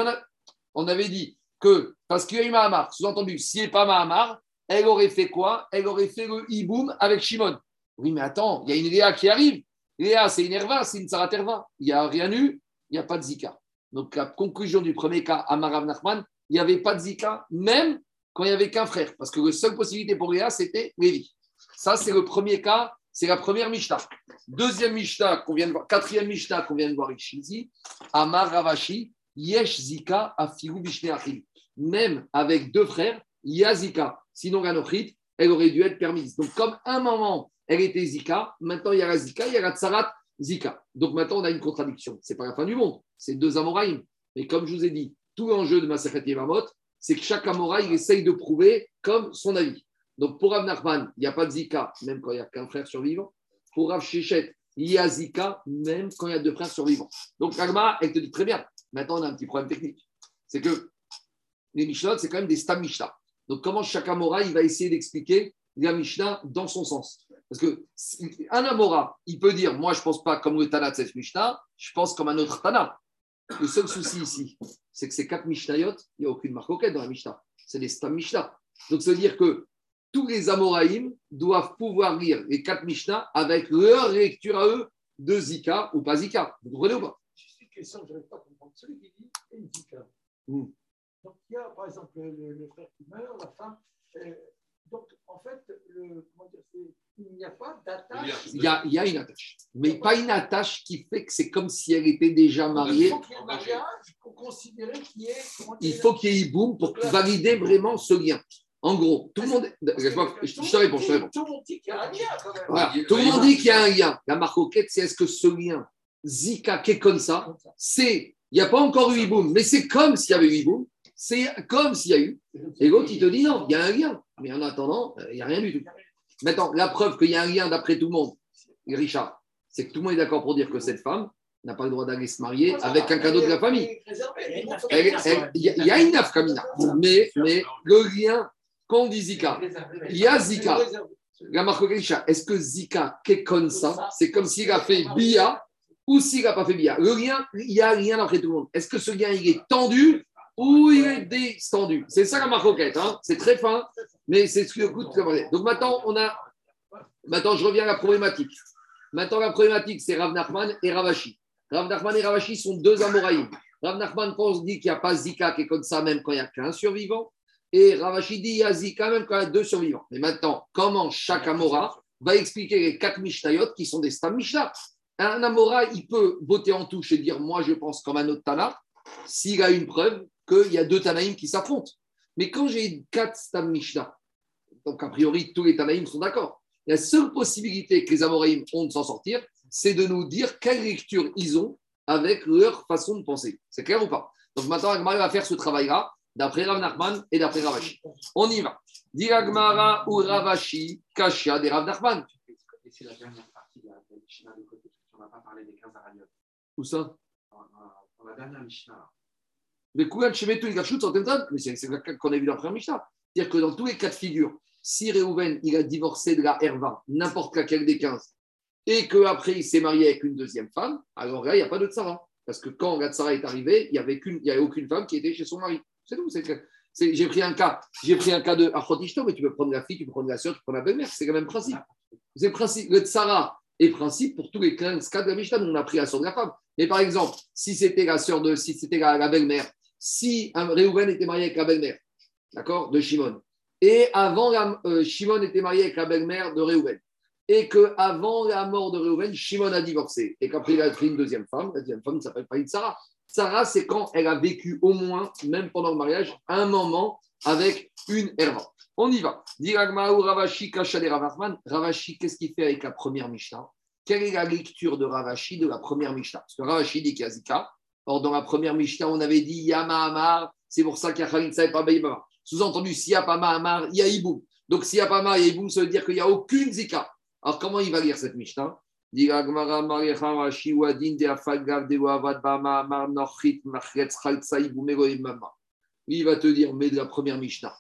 Speaker 1: on avait dit que, parce qu'il y a eu Mahamar, sous-entendu, s'il n'y a pas Mahamar, elle aurait fait quoi? Elle aurait fait le hiboum avec Shimon. Oui, mais attends, il y a une Léa qui arrive. Léa, c'est une Herva, c'est une Saraterva. Il n'y a rien eu, il n'y a pas de Zika. Donc, la conclusion du premier cas, Amarav Nachman, il n'y avait pas de Zika, même quand il n'y avait qu'un frère. Parce que la seule possibilité pour Léa, c'était Lévi. Ça, c'est le premier cas, c'est la première Mishnah. Deuxième Mishnah qu'on vient de voir, quatrième Mishnah qu'on vient de voir ici, Amar Ravashi, Yesh Zika Achim. Même avec deux frères, il y a Zika. Sinon, Ganochit, elle aurait dû être permise. Donc, comme un moment, elle était Zika, maintenant il y a la Zika, la Zika. Donc maintenant, on a une contradiction. C'est pas la fin du monde, c'est deux Amoraïm. Mais comme je vous ai dit, tout l'enjeu de Masachet Yevamot, c'est que chaque Amoraï il essaye de prouver comme son avis. Donc pour Rav Nachman, il n'y a pas de Zika, même quand il n'y a qu'un frère survivant. Pour Rav Shechet, il y a Zika, même quand il y a deux frères survivants. Donc Ragma, elle te dit très bien. Maintenant, on a un petit problème technique. C'est que les Mishnah, c'est quand même des Stam Mishnah. Donc comment chaque Amora, il va essayer d'expliquer la Mishnah dans son sens? Parce que un Amora, il peut dire, moi, je ne pense pas comme le Tana de cette Mishnah, je pense comme un autre Tana. Le seul souci ici, c'est que ces quatre Mishnayot, il n'y a aucune marque dans la Mishnah. C'est des Stam Mishnah. Donc, ça veut dire que tous les Amoraïm doivent pouvoir lire les quatre Mishnah avec leur lecture à eux de Zika ou pas Zika. Vous comprenez ou pas?
Speaker 7: Juste une question que je n'arrive pas à comprendre. Celui qui dit Enzika.
Speaker 1: Mm.
Speaker 7: Donc, il y a par exemple le, frère qui meurt, la femme. euh, donc, en fait, le, comment dire, c'est- il n'y a pas d'attache.
Speaker 1: il y, a, il y a une attache. Mais pas une attache qui fait que c'est comme si elle était déjà
Speaker 7: Il
Speaker 1: mariée.
Speaker 7: faut qu'il y ait un mariage pour considérer qu'il y ait. comment
Speaker 1: Il faut qu'il y ait boum pour valider vraiment ce lien. En gros, tout le monde. Laisse-moi- Je te réponds, je te réponds.
Speaker 7: Tout le monde dit qu'il y a un lien quand même.
Speaker 1: Voilà. Tout le monde dit qu'il y a un lien. La marcoquette, c'est est-ce que ce lien, Zika, qui est comme ça, c'est. Il n'y a pas encore eu Iboum, mais c'est comme s'il y avait eu Iboum. C'est comme s'il y a eu. Et l'autre, il te dit non, il y a un lien. Mais en attendant, euh, il n'y a rien du tout. Maintenant, la preuve qu'il y a un lien d'après tout le monde, Richard, c'est que tout le monde est d'accord pour dire que cette femme n'a pas le droit d'aller se marier avec un cadeau de la famille. Elle- elle- Il y, a- il y a une nafkamina, mais, mais le lien, quand on dit Zika, il y a Zika. La marque est-ce que Zika, qu'est comme ça C'est comme s'il a fait Bia ou s'il n'a pas fait Bia? Le lien, il y a rien après tout le monde. Est-ce que ce lien, il est tendu ou il est déstendu? C'est ça la marque hein C'est très fin, mais c'est ce que coûte. Donc maintenant, on a. Maintenant, je reviens à la problématique. Maintenant, la problématique, c'est Rav Nachman et Ravashi. Rav Nachman et Ravashi sont deux Amoraïm. Rav Nachman pense, dit qu'il n'y a pas Zika qui est comme ça, même quand il n'y a qu'un survivant. Et Ravashi dit il y a Zika même quand a deux survivants. Mais maintenant, comment chaque Amora va expliquer les quatre Mishnayot qui sont des Stam Mishnah? Un Amora, il peut voter en touche et dire Moi, je pense comme un autre Tana, s'il a une preuve qu'il y a deux Tanaïm qui s'affrontent. Mais quand j'ai quatre Stam Mishnah, donc a priori, tous les Tanaïm sont d'accord. La seule possibilité que les Amoraïm ont de s'en sortir, c'est de nous dire quelle lecture ils ont avec leur façon de penser. C'est clair ou pas? Donc maintenant, Agmara va faire ce travail-là, d'après Rav Nachman et d'après Ravashi. On y va. Dit Agmara ou Ravashi, Kashia des Rav Nachman.
Speaker 2: Et c'est la dernière partie de la Mishnah de côté. On n'a pas parlé des 15 Arayot.
Speaker 1: Où ça
Speaker 2: Dans, la dernière Mishnah.
Speaker 1: Mais Mais c'est le cas qu'on a vu dans la première Mishnah. C'est-à-dire que dans tous les cas de figure, si Réhouven il a divorcé de la Herva, n'importe laquelle des 15, et qu'après il s'est marié avec une deuxième femme, alors là, il n'y a pas de tsara. Parce que quand la tsara est arrivée, il n'y avait, avait aucune femme qui était chez son mari. C'est tout. que- J'ai pris un cas, j'ai pris un cas de Achotishto, mais tu peux prendre la fille, tu peux prendre la soeur, tu peux prendre la belle-mère, c'est le même principe. C'est principe. Le tsara est principe pour tous les 15 cas de la Mishnah. On a pris la soeur de la femme. Mais par exemple, si c'était la sœur de, si c'était la, belle-mère, si un Réhouven était marié avec la belle-mère, d'accord, de Shimon, et avant, la, euh, Shimon était marié avec la belle-mère de Réhouven, et qu'avant la mort de Réhouven, Shimon a divorcé, et qu'après il a pris une deuxième femme, la deuxième femme ne s'appelle pas une Sarah. Sarah, c'est quand elle a vécu au moins, même pendant le mariage, un moment avec une Herva. On y va. Ravashi. Ravashi, qu'est-ce qu'il fait avec la première Mishnah? Quelle est la lecture de Ravashi de la première Mishnah? Parce que Ravashi dit qu'il y a Zika. Or, dans la première Mishnah, on avait dit Yama Amar, c'est pour ça qu'il y a Khalitsa et pas Baïbama. Sous-entendu, s'il n'y a pas Mahamar, il y a Iboum. Donc, s'il n'y a pas Mahamar, il y a Iboum, ça veut dire qu'il n'y a aucune Zika. Alors, comment il va lire cette Mishnah? Il va te dire, mais de la première Mishnah.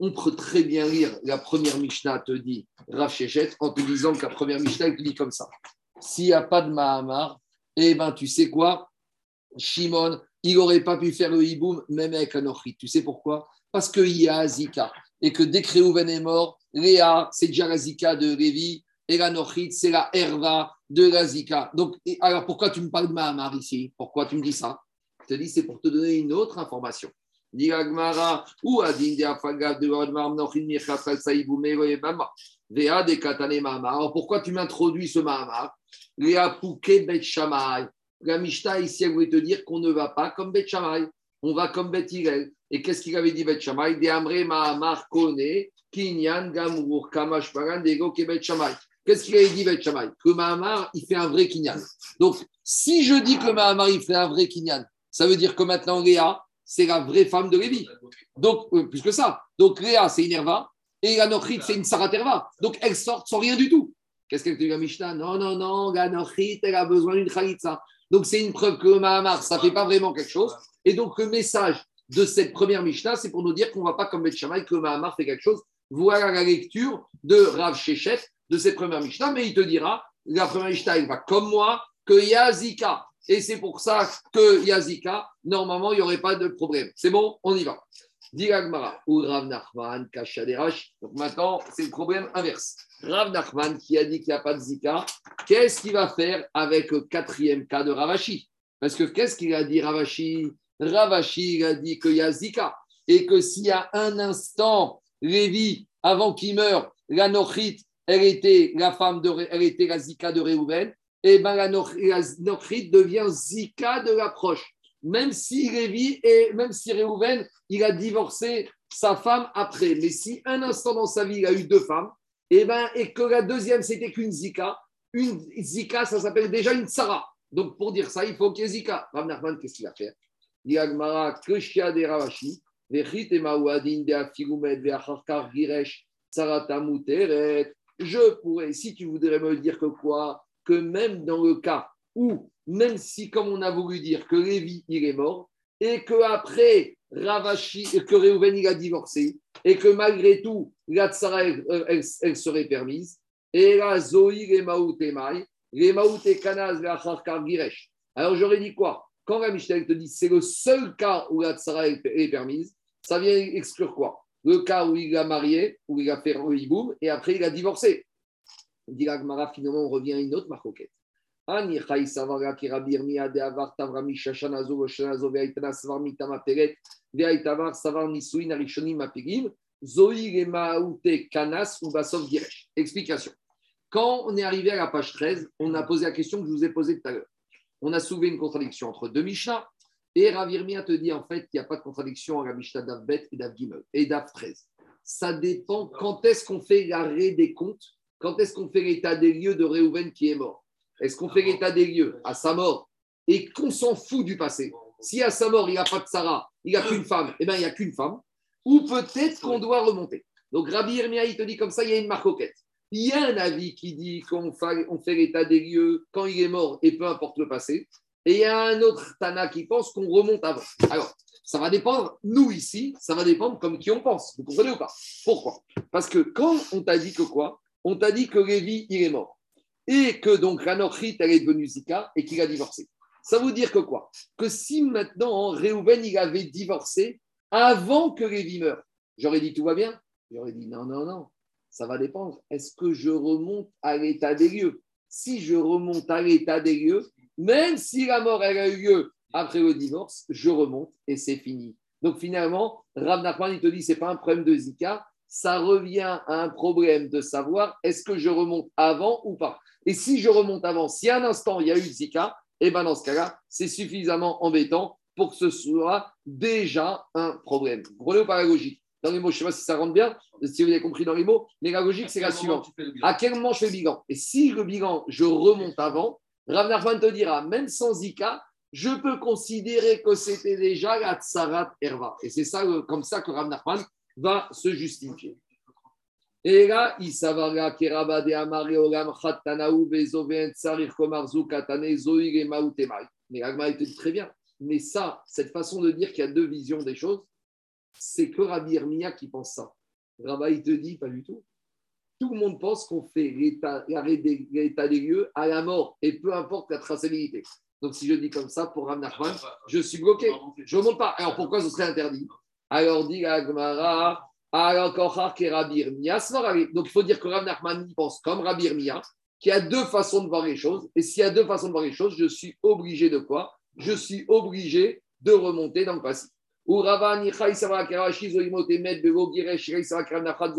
Speaker 1: On peut très bien lire la première Mishnah, te dit Rav Shechet, en te disant que la première Mishnah, elle te dit comme ça. S'il n'y a pas de Mahamar, eh ben, tu sais quoi? Shimon, il n'aurait pas pu faire le hiboum même avec un ochrit. Tu sais pourquoi? Parce qu'il y a Zika. Et que dès que Réhouven est mort, Léa, c'est déjà la de Lévi. Et la Nochrit, c'est la Herva de la Zika. Donc, alors pourquoi tu me parles de Mahamar ici? Pourquoi tu me dis ça? Je te dis, c'est pour te donner une autre information. Pourquoi tu m'introduis ce Mahamar? La Mishnah ici, elle voulait te dire qu'on ne va pas comme Bet on va comme Bet Hillel. Et qu'est-ce qu'il avait dit Bet De Amre Mahamar Kone, Kinyan Kamash. Qu'est-ce qu'il avait dit Bet Shammai? Que Mahamar, il fait un vrai Kinyan. Donc, si je dis que Mahamar, il fait un vrai Kinyan, ça veut dire que maintenant Léa, c'est la vraie femme de Lévi. Donc, euh, plus que ça. Donc, Léa, c'est une Herva, et la Nochrit, c'est une Saraterva. Donc, elles sortent sans rien du tout. Qu'est-ce qu'elle te dit la Mishnah? Non, non, non, la Nochrit, elle a besoin d'une Khalitsa. Donc, c'est une preuve que Mahamar, ça ne fait pas vraiment quelque chose. Et donc, le message de cette première Mishnah, c'est pour nous dire qu'on ne va pas comme Bet Shammai, que Mahamar fait quelque chose. Voilà la lecture de Rav Shechet de cette première Mishnah. Mais il te dira, la première Mishnah, il va comme moi, que Yazika. Et c'est pour ça que Yazika, normalement, il n'y aurait pas de problème. C'est bon On y va. Diragmara ou Rav Nachman, Kachaderash. Donc maintenant, c'est le problème inverse. Rav Nachman qui a dit qu'il n'y a pas de Zika, qu'est-ce qu'il va faire avec le quatrième cas de Ravashi? Parce que qu'est-ce qu'il a dit Ravashi? Ravashi il a dit qu'il y a Zika et que s'il y a un instant, Lévi, avant qu'il meure, la Nochrit, elle était la femme de, elle était la Zika de Réhouven, et ben la Noch- la Nochrit devient Zika de la proche. Même si Lévi et même si Réhouven, il a divorcé sa femme après. Mais si un instant dans sa vie, il a eu deux femmes, et, ben, et que la deuxième, c'était qu'une Zika, une Zika, ça s'appelle déjà une Sarah. Donc, pour dire ça, il faut qu'il y ait Zika. Rav Nachman, qu'est-ce qu'il va faire Diagmara, Krishya de Ravashi, Vechit et Maouadin de Afilumet, Veacharkar Giresh, Sarata Muteret. Je pourrais, si tu voudrais me dire que quoi que même dans le cas où, même si, comme on a voulu dire, que Lévi, il est mort, et qu'après, Ravashi, que Réhouven, il a divorcé, et que malgré tout, la tsara, elle, serait permise, et la Zoï, les Maoutemai, les Kanaz, Acharkar Giresh. Alors j'aurais dit quoi? Quand la Mishnah te dit c'est le seul cas où la tsara est permise, ça vient exclure quoi? Le cas où il a marié, où il a fait le hiboum, et après il a divorcé. Dit la Gemara, finalement, on revient à une autre marcoquette. Giresh. Explication. Quand on est arrivé à la page 13, on a posé la question que je vous ai posée tout à l'heure. On a soulevé une contradiction entre deux Mishnah et Rabbi Yirmiyah te dit en fait qu'il n'y a pas de contradiction entre la Mishnah d'Avbet et d'Av Gimel et d'Av 13. Ça dépend quand est-ce qu'on fait l'arrêt des comptes, quand est-ce qu'on fait l'état des lieux de Réhouven qui est mort. Est-ce qu'on fait l'état des lieux à sa mort et qu'on s'en fout du passé? Si à sa mort, il n'y a pas de Sarah, il n'y a qu'une femme, eh bien, il n'y a qu'une femme. Ou peut-être qu'on doit remonter. Donc, Rabbi Yirmiyah, il te dit comme ça, il y a une marcoquette. Il y a un avis qui dit qu'on fait, on fait l'état des lieux quand il est mort et peu importe le passé. Et il y a un autre Tana qui pense qu'on remonte avant. Alors, ça va dépendre, nous ici, ça va dépendre comme qui on pense. Vous comprenez ou pas? Pourquoi? Parce que quand on t'a dit que quoi? On t'a dit que Lévi, il est mort. Et que donc Ranochit, elle est devenue Zika et qu'il a divorcé. Ça veut dire que quoi? Que si maintenant Réhouven, il avait divorcé avant que Lévi meure, j'aurais dit tout va bien J'aurais dit non, non, non. Ça va dépendre. Est-ce que je remonte à l'état des lieux? Si je remonte à l'état des lieux, même si la mort elle a eu lieu après le divorce, je remonte et c'est fini. Donc finalement, Rav Nachman, il te dit, c'est pas un problème de Zika, ça revient à un problème de savoir est-ce que je remonte avant ou pas? Et si je remonte avant, si à un instant il y a eu Zika, et ben dans ce cas-là, c'est suffisamment embêtant pour que ce soit déjà un problème. Vous comprenez ou pas la logique? Dans les mots, je ne sais pas si ça rentre bien, si vous avez compris dans les mots, mais la logique, c'est la suivante. À quel moment je fais le bilan? Et si le bilan, je remonte avant, Rav Nachman te dira, même sans Zika, je peux considérer que c'était déjà la Tsarat Herva. Et c'est ça, euh, comme ça que Rav Nachman va se justifier. Et là. Mais Ragma, il te dit très bien. Mais ça, cette façon de dire qu'il y a deux visions des choses, c'est que Rabbi Hermia qui pense ça. Rabba, il te dit pas du tout. Tout le monde pense qu'on fait l'état l'arrêt des, des lieux à la mort, et peu importe la traçabilité. Donc, si je dis comme ça, pour Rav Nachman, je suis bloqué. Je ne remonte pas. Alors, pourquoi ce serait interdit? Alors, dit la Gemara, alors, Irmia, Svarari. Donc, il faut dire que Rav Nachman il pense comme Rabbi Irmia, qu'il y a deux façons de voir les choses. Et s'il y a deux façons de voir les choses, je suis obligé de quoi? Je suis obligé de remonter dans le passé. Ou Rava Nichai Savara Kerashi Zoimote Med Bego Giresh Keranachat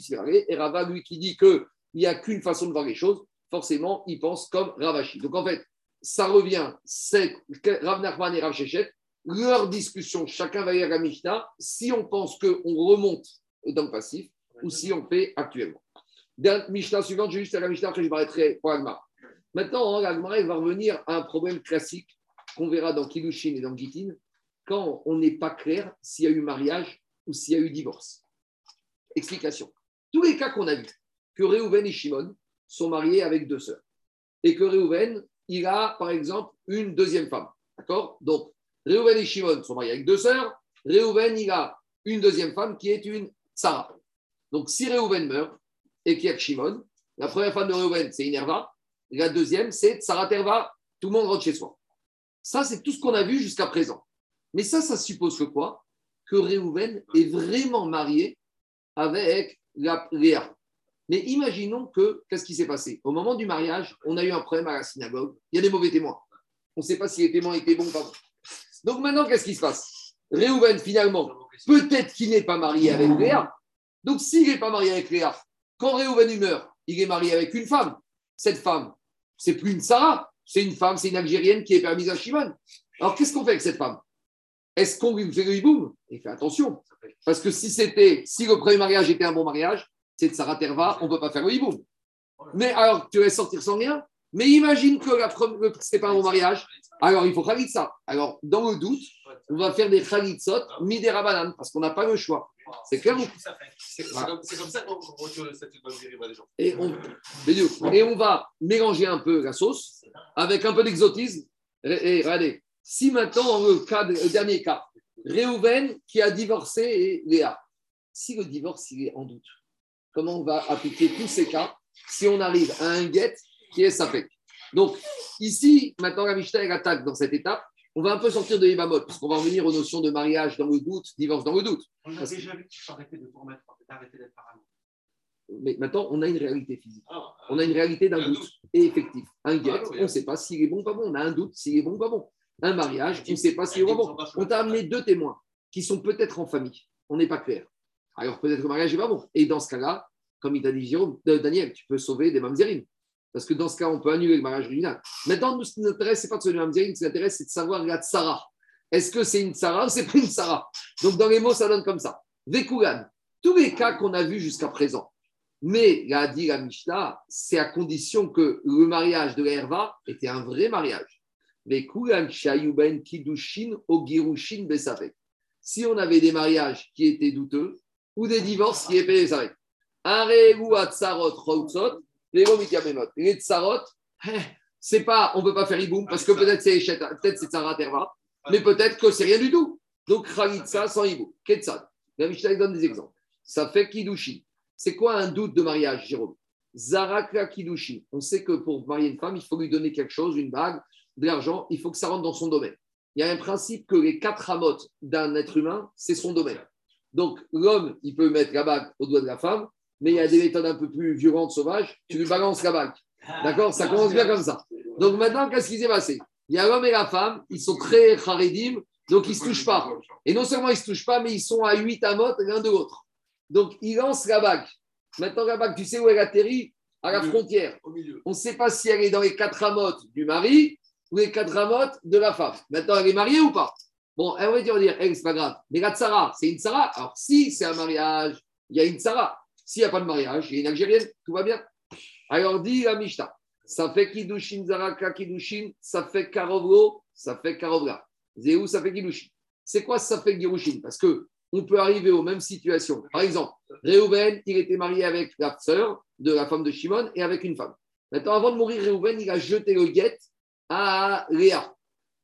Speaker 1: Svirare. Et Rava, lui, qui dit qu'il n'y a qu'une façon de voir les choses, forcément, il pense comme Ravashi. Donc, en fait, ça revient, c'est Rav Nachman et Rav Shechet, leur discussion, chacun va lire la Mishnah, si on pense qu'on remonte dans le passif ou si on fait actuellement. Dernière Mishnah suivante, je vais juste à la Mishnah, après je m'arrêterai pour Agmar. Maintenant, Agmar va revenir à un problème classique qu'on verra dans Kilushin et dans Gitin, quand on n'est pas clair s'il y a eu mariage ou s'il y a eu divorce. Explication. Tous les cas qu'on a vus, que Réhouven et Shimon sont mariés avec deux sœurs, et que Réhouven, il a, par exemple, une deuxième femme. D'accord? Donc, Réhouven et Shimon sont mariés avec deux sœurs. Réhouven, il a une deuxième femme qui est une Sarah. Donc, si Réhouven meurt et qu'il y a Shimon, la première femme de Réhouven, c'est Inerva. La deuxième, c'est Sarah Terva. Tout le monde rentre chez soi. Ça, c'est tout ce qu'on a vu jusqu'à présent. Mais ça, ça suppose que quoi? Que Réhouven est vraiment marié avec la Léa. Mais imaginons que, qu'est-ce qui s'est passé? Au moment du mariage, on a eu un problème à la synagogue. Il y a des mauvais témoins. On ne sait pas si les témoins étaient bons ou pas. Donc maintenant, qu'est-ce qui se passe? Réhouven, finalement, peut-être qu'il n'est pas marié avec Léa. Donc s'il n'est pas marié avec Léa, quand Réhouven meurt, il est marié avec une femme. Cette femme, c'est plus une Sarah, c'est une femme, c'est une Algérienne qui est permise à Shimon. Alors qu'est-ce qu'on fait avec cette femme? Est-ce qu'on lui fait le hiboum Il fait attention. Parce que si c'était, si le premier mariage était un bon mariage, c'est de Sarah Terva, on ne peut pas faire le hiboum. Mais alors, tu vas sortir sans rien? Mais imagine que le- c'est pas un bon mariage. Alors, il faut Khalitsa. Alors, dans le doute, on va faire des Khalitsot, Rabanan, parce qu'on n'a pas le choix. C'est clair
Speaker 4: C'est c'est comme, ça qu'on retire le statut de des gens.
Speaker 1: et on, et va mélanger un peu la sauce avec un peu d'exotisme. Et, et regardez, si maintenant, le, cas, de- le dernier cas, Réhouven qui a divorcé et Léa, si le divorce il est en doute, comment on va appliquer tous ces cas si on arrive à un guet qui est sapek Donc, ici, maintenant, la Mishnah attaque dans cette étape. On va un peu sortir de l'Ibamot, parce qu'on va revenir aux notions de mariage dans le doute, divorce dans le doute.
Speaker 2: On a déjà vu tu peux arrêter de tout remettre, d'arrêter d'être parano.
Speaker 1: Mais maintenant, on a une réalité physique.
Speaker 4: Ah,
Speaker 1: On a une réalité d'un
Speaker 4: Un
Speaker 1: doute
Speaker 4: doute.
Speaker 1: et effectif. Un guet,
Speaker 4: Ah, oui.
Speaker 1: on ne sait pas s'il est bon ou pas bon. On a un doute s'il est bon ou pas bon. Un mariage, on ne sait pas s'il est bon ou pas bon. On t'a amené deux témoins qui sont peut-être en famille. On n'est pas clair. Alors peut-être que le mariage n'est pas bon. Et dans ce cas-là, comme il t'a dit Jérôme, euh, Daniel, tu peux sauver des mamzérines. Parce que dans ce cas, on peut annuler le mariage original. Maintenant, nous, ce qui nous intéresse, ce n'est pas de sauver les mamzérines, ce qui nous intéresse, c'est de savoir la tsara. Est-ce que c'est une tsara ou c'est pas une tsara? Donc dans les mots, ça donne comme ça. Vekulan, tous les cas qu'on a vus jusqu'à présent. Mais, il a dit la Mishnah, c'est à condition que le mariage de la Herva était un vrai mariage. Si on avait des mariages qui étaient douteux ou des divorces qui étaient Rotsot, les Tsarot, eh, c'est pas, on ne peut pas faire Iboum parce que peut-être c'est peut-être c'est mais peut-être que c'est rien du tout. Donc Khalitsa sans Iboum. Ketsad. La Mishnah donne des exemples. Ça fait Kidushin. C'est quoi un doute de mariage, Jérôme? Zarakla Kidushin. On sait que pour marier une femme, il faut lui donner quelque chose, une bague, de l'argent, il faut que ça rentre dans son domaine. Il y a un principe que les quatre amotes d'un être humain, c'est son domaine. Donc, l'homme, il peut mettre la bague au doigt de la femme, mais il y a des méthodes un peu plus violentes, sauvages. Tu lui balances la bague. D'accord? Ça commence bien comme ça. Donc, maintenant, qu'est-ce qui s'est passé? Il y a l'homme et la femme, ils sont très charédim, donc ils ne se touchent pas. Et non seulement ils ne se touchent pas, mais ils sont à 8 amotes l'un de l'autre. Donc, il lance la bague. Maintenant, la bague, tu sais où elle atterrit? À la frontière.
Speaker 4: Au milieu.
Speaker 1: On ne sait pas si elle est dans les quatre amotes du mari les quatre amotes de la femme. Maintenant, elle est mariée ou pas? Bon, elle va dire, elle, c'est pas grave. Mais la tsara, c'est une tsara. Alors, si c'est un mariage, il y a une tsara. S'il n'y a pas de mariage, il y a une Algérienne, tout va bien. Alors, dit la Mishnah, ça fait Kiddushin Zaraka Kiddushin, ça fait Karovlo, ça fait Karovla. Zéou, ça fait Kiddushin. C'est quoi ça fait Girushin Parce que on peut arriver aux mêmes situations. Par exemple, Réhouven, il était marié avec la sœur de la femme de Shimon et avec une femme. Maintenant, avant de mourir, Réhouven, il a jeté le guet à Léa.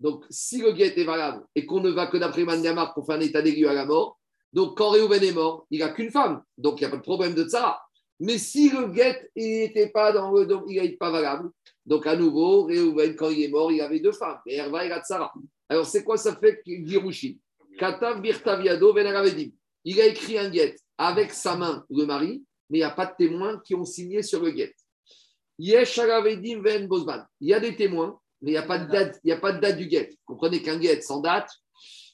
Speaker 1: Donc, si le guet est valable et qu'on ne va que d'après Mandamar pour faire un état lieux à la mort, donc quand Réhouven est mort, il n'a qu'une femme. Donc, il n'y a pas de problème de ça. Mais si le guet n'était pas dans le il n'est pas valable, donc à nouveau, Réhouven, quand il est mort, il avait deux femmes. Tsara. Alors, c'est quoi ça fait Girushin Katav Birtaviado. Il a écrit un guet avec sa main, le mari, mais il n'y a pas de témoins qui ont signé sur le guet. Il y a des témoins, mais il n'y a pas de date, il n'y a pas de date du guet. Vous comprenez qu'un guet sans date,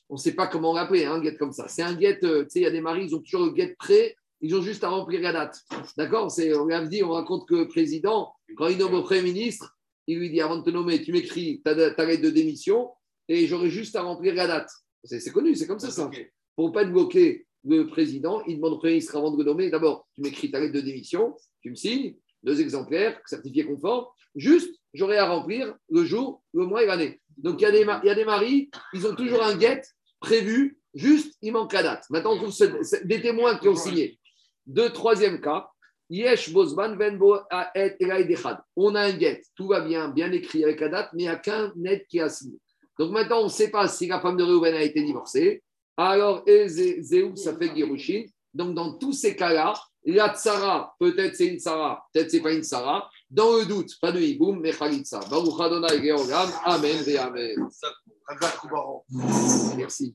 Speaker 1: on ne sait pas comment l'appeler, hein, un guet comme ça. C'est un guet, euh, tu sais, il y a des maris, ils ont toujours le guet prêt, ils ont juste à remplir la date. D'accord? C'est, On a dit, on raconte que le président, quand il nomme au Premier ministre, il lui dit avant de te nommer, tu m'écris ta, ta lettre de démission et j'aurai juste à remplir la date. C'est connu, c'est comme ça, ça. Pour ne pas te bloquer le président, il demande au Premier ministre avant de le nommer, d'abord, tu m'écris ta lettre de démission, tu me signes, deux exemplaires, certifié conforme, juste, j'aurai à remplir le jour, le mois et l'année. Donc, il y, a des, il y a des maris, ils ont toujours un guet prévu, juste, il manque la date. Maintenant, on trouve ce- ce- des témoins qui ont signé. Deux, troisième cas, Yesh Bosman Bo Aet Elai Dechad. On a un guet, tout va bien, bien écrit avec la date, mais il n'y a qu'un net qui a signé. Donc maintenant, on ne sait pas si la femme de Reuven a été divorcée. Alors, et Zé- Zéou, ça fait Girushin. Donc, dans tous ces cas-là, la tsara, peut-être c'est une tsara, peut-être c'est pas une tsara. Dans le doute, pas de hiboum, mais chalitza. Baruch Adonai Georgam. Amen et Amen. Merci.